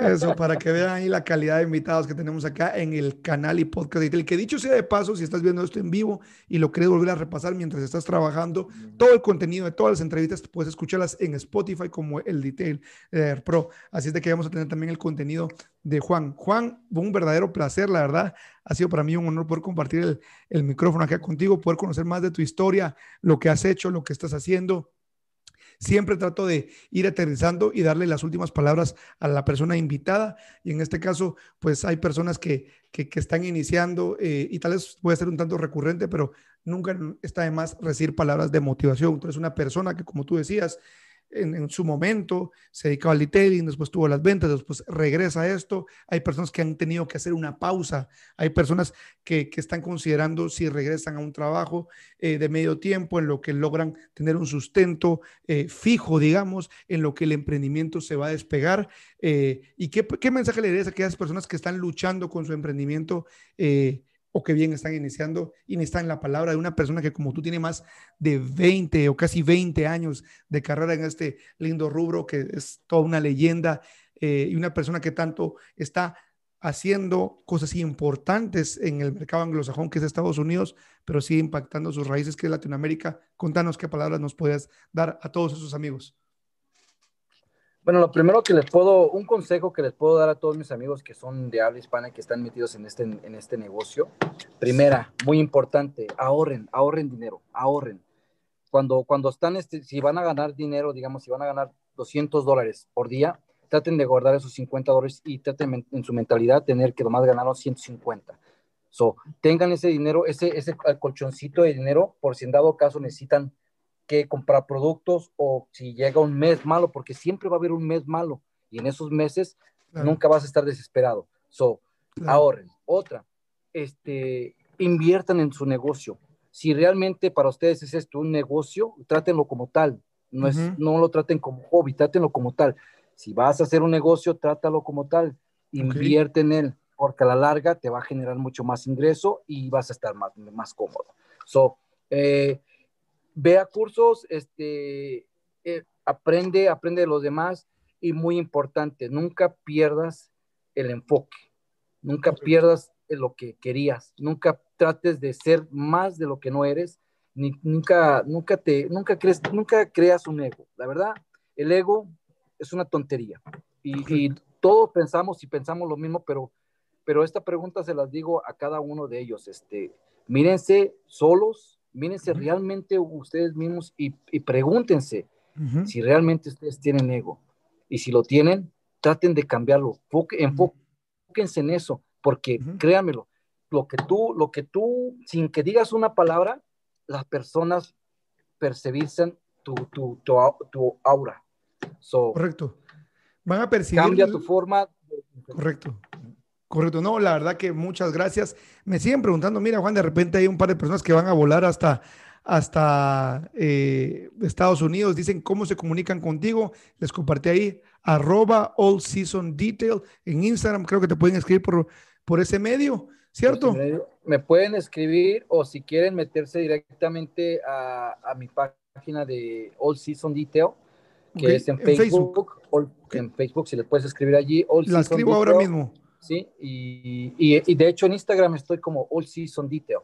Eso, para que vean ahí la calidad de invitados que tenemos acá en el canal y podcast. El que dicho sea de paso, si estás viendo esto en vivo y lo quieres volver a repasar mientras estás trabajando, todo el contenido de todas las entrevistas puedes escucharlas en Spotify como el Detail eh, Pro. Así es de que vamos a tener también el contenido de Juan. Juan, un verdadero placer, la verdad. Ha sido para mí un honor poder compartir el, el micrófono acá contigo, poder conocer más de tu historia, lo que has hecho, lo que estás haciendo Siempre trato de ir aterrizando y darle las últimas palabras a la persona invitada. Y en este caso, pues hay personas que, que, están iniciando eh, y tal vez puede ser un tanto recurrente, pero nunca está de más recibir palabras de motivación. Tú eres una persona que, como tú decías, en, su momento, se dedicaba al detailing, después tuvo las ventas, después regresa a esto. Hay personas que han tenido que hacer una pausa, hay personas que, que están considerando si regresan a un trabajo eh, de medio tiempo en lo que logran tener un sustento eh, fijo, digamos, en lo que el emprendimiento se va a despegar. Eh, ¿Y qué, mensaje le darías a aquellas personas que están luchando con su emprendimiento? O bien están iniciando y necesitan la palabra de una persona que como tú tiene más de 20 o casi 20 años de carrera en este lindo rubro, que es toda una leyenda eh, y una persona que tanto está haciendo cosas importantes en el mercado anglosajón que es Estados Unidos, pero sigue impactando sus raíces que es Latinoamérica. Contanos qué palabras nos puedes dar a todos esos amigos. Bueno, lo primero que les puedo, un consejo que les puedo dar a todos mis amigos que son de habla hispana y que están metidos en este, en este negocio. Primera, muy importante, ahorren, ahorren dinero, ahorren. Cuando, cuando están, este, si van a ganar dinero, digamos, si van a ganar 200 dólares por día, traten de guardar esos 50 dólares y traten en su mentalidad tener que nomás ganaron 150. So, tengan ese dinero, ese, ese colchoncito de dinero por si en dado caso necesitan que comprar productos o si llega un mes malo, porque siempre va a haber un mes malo y en esos meses nunca vas a estar desesperado. So, ahorren. Otra, este, inviertan en su negocio. Si realmente para ustedes es esto un negocio, trátenlo como tal. No, es, no lo traten como hobby, trátenlo como tal. Si vas a hacer un negocio, trátalo como tal. Invierte en él, porque a la larga te va a generar mucho más ingreso y vas a estar más, más cómodo. So, eh, vea cursos, este, eh, aprende, aprende de los demás y muy importante, nunca pierdas el enfoque, nunca pierdas lo que querías, nunca trates de ser más de lo que no eres, ni, nunca, nunca, te, nunca, crees, nunca creas un ego. La verdad, el ego es una tontería y, y todos pensamos y pensamos lo mismo, pero, pero esta pregunta se las digo a cada uno de ellos. Este, mírense solos, mírense realmente ustedes mismos y, y pregúntense si realmente ustedes tienen ego. Y si lo tienen, traten de cambiarlo. enfóquense en eso, porque créanmelo, lo que tú, lo que tú, sin que digas una palabra, las personas percibirse tu, tu, tu, aura. Correcto. Van a percibir. Cambia tu forma. Correcto. Correcto. No, la verdad que muchas gracias. Me siguen preguntando, mira, Juan, de repente hay un par de personas que van a volar hasta, hasta eh, Estados Unidos. Dicen cómo se comunican contigo. Les compartí ahí, arroba all season detail en Instagram. Creo que te pueden escribir por, por ese medio, ¿cierto? Me pueden escribir o si quieren meterse directamente a, a mi página de All Season Detail, que es en, Facebook. En Facebook, si le puedes escribir allí. All La escribo ahora mismo. Sí, y, y, y, de hecho en Instagram estoy como All Season Detail.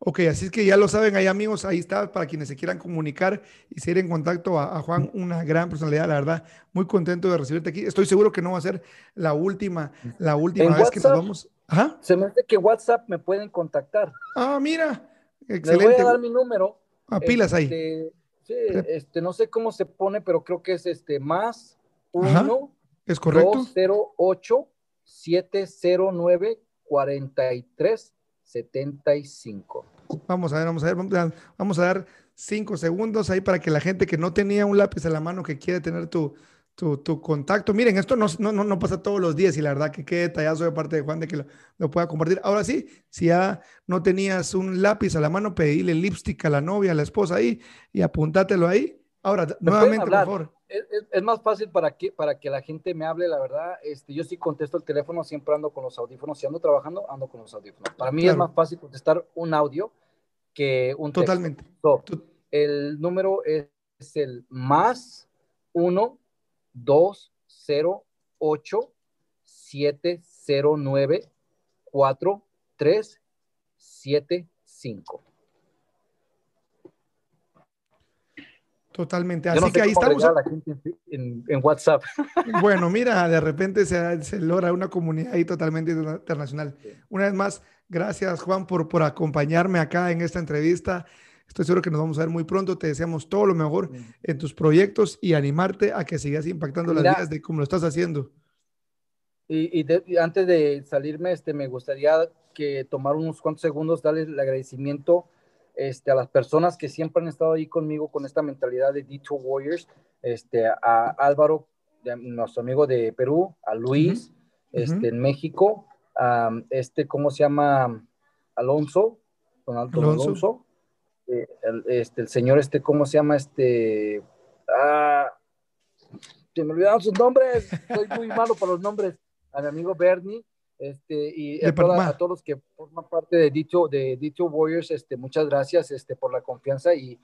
Ok, así es que ya lo saben ahí amigos, ahí está para quienes se quieran comunicar y seguir en contacto a, Juan, una gran personalidad, la verdad, muy contento de recibirte aquí. Estoy seguro que no va a ser la última, la última vez que nos vamos. Ajá. Se me hace que WhatsApp me pueden contactar. Ah, mira, excelente. Le voy a dar mi número. Ah, pilas ahí. Este, sí, este, no sé cómo se pone, pero creo que es este más uno. Es correcto. 208 709 43 75. Vamos a ver, vamos a ver, vamos a dar cinco segundos ahí para que la gente que no tenía un lápiz a la mano que quiere tener tu, tu, contacto. Miren, esto no, no, no, pasa todos los días y la verdad que qué detallazo de parte de Juan de que lo, pueda compartir. Ahora sí, si ya no tenías un lápiz a la mano, pedile lipstick a la novia, a la esposa ahí y apúntatelo ahí. Ahora, nuevamente, por favor es, más fácil para que, para que la gente me hable, la verdad. Este, yo sí contesto el teléfono, siempre ando con los audífonos. Si ando trabajando, ando con los audífonos. Para mí es más fácil contestar un audio que un texto. Totalmente. el número es, el más 1 2 0 8 7 0 9 4 3 7 5. Totalmente. Así que ahí estamos. en, WhatsApp. Bueno, mira, de repente se, se, logra una comunidad ahí totalmente internacional. Una vez más, gracias Juan por, por acompañarme acá en esta entrevista. Estoy seguro que nos vamos a ver muy pronto. Te deseamos todo lo mejor en tus proyectos y animarte a que sigas impactando las vidas de como lo estás haciendo. Y, y, antes de salirme, este, me gustaría que tomar unos cuantos segundos, darles el agradecimiento este, a las personas que siempre han estado ahí conmigo con esta mentalidad de D2 Warriors, este, a Álvaro, nuestro amigo de Perú, a Luis, este, en México, a este, ¿cómo se llama? Alonso, Donaldo Alonso, eh, el, este, el señor, este, ¿cómo se llama? Este, ah, se me olvidaron sus nombres, soy muy malo para los nombres, a mi amigo Bernie, este, y a, todos los que forman parte de dicho, de dicho Warriors, este, muchas gracias este, por la confianza y,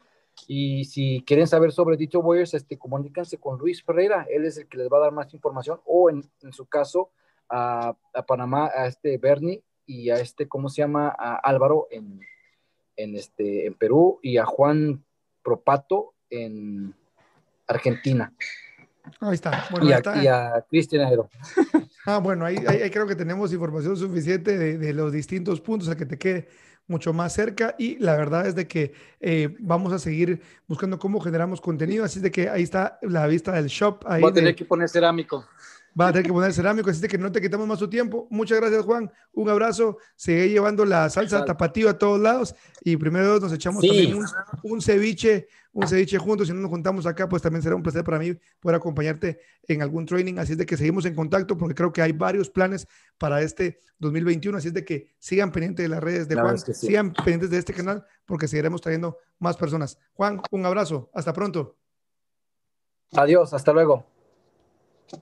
y si quieren saber sobre dicho Warriors, este, comuníquense con Luis Ferreira, él es el que les va a dar más información, o en, en su caso a, a, Panamá, a este Bernie y a este, ¿cómo se llama? A Álvaro en, en, este, en Perú y a Juan Propato en Argentina. Ahí está. y, a, Cristian Ajero. Ah, bueno, ahí, ahí, creo que tenemos información suficiente de, de, los distintos puntos a que te quede mucho más cerca y la verdad es de que eh, vamos a seguir buscando cómo generamos contenido, así de que ahí está la vista del shop. Ahí Voy a tener que poner cerámico. Va a tener que poner cerámico, así de que no te quitamos más tu tiempo. Muchas gracias, Juan. Un abrazo. Sigue llevando la salsa tapativa a todos lados. Y primero nos echamos también un, ceviche, un ceviche juntos. Si no nos juntamos acá, pues también será un placer para mí poder acompañarte en algún training. Así es de que seguimos en contacto porque creo que hay varios planes para este 2021. Así es de que sigan pendientes de las redes de Juan, sigan pendientes de este canal porque seguiremos trayendo más personas. Juan, un abrazo. Hasta pronto. Adiós, hasta luego.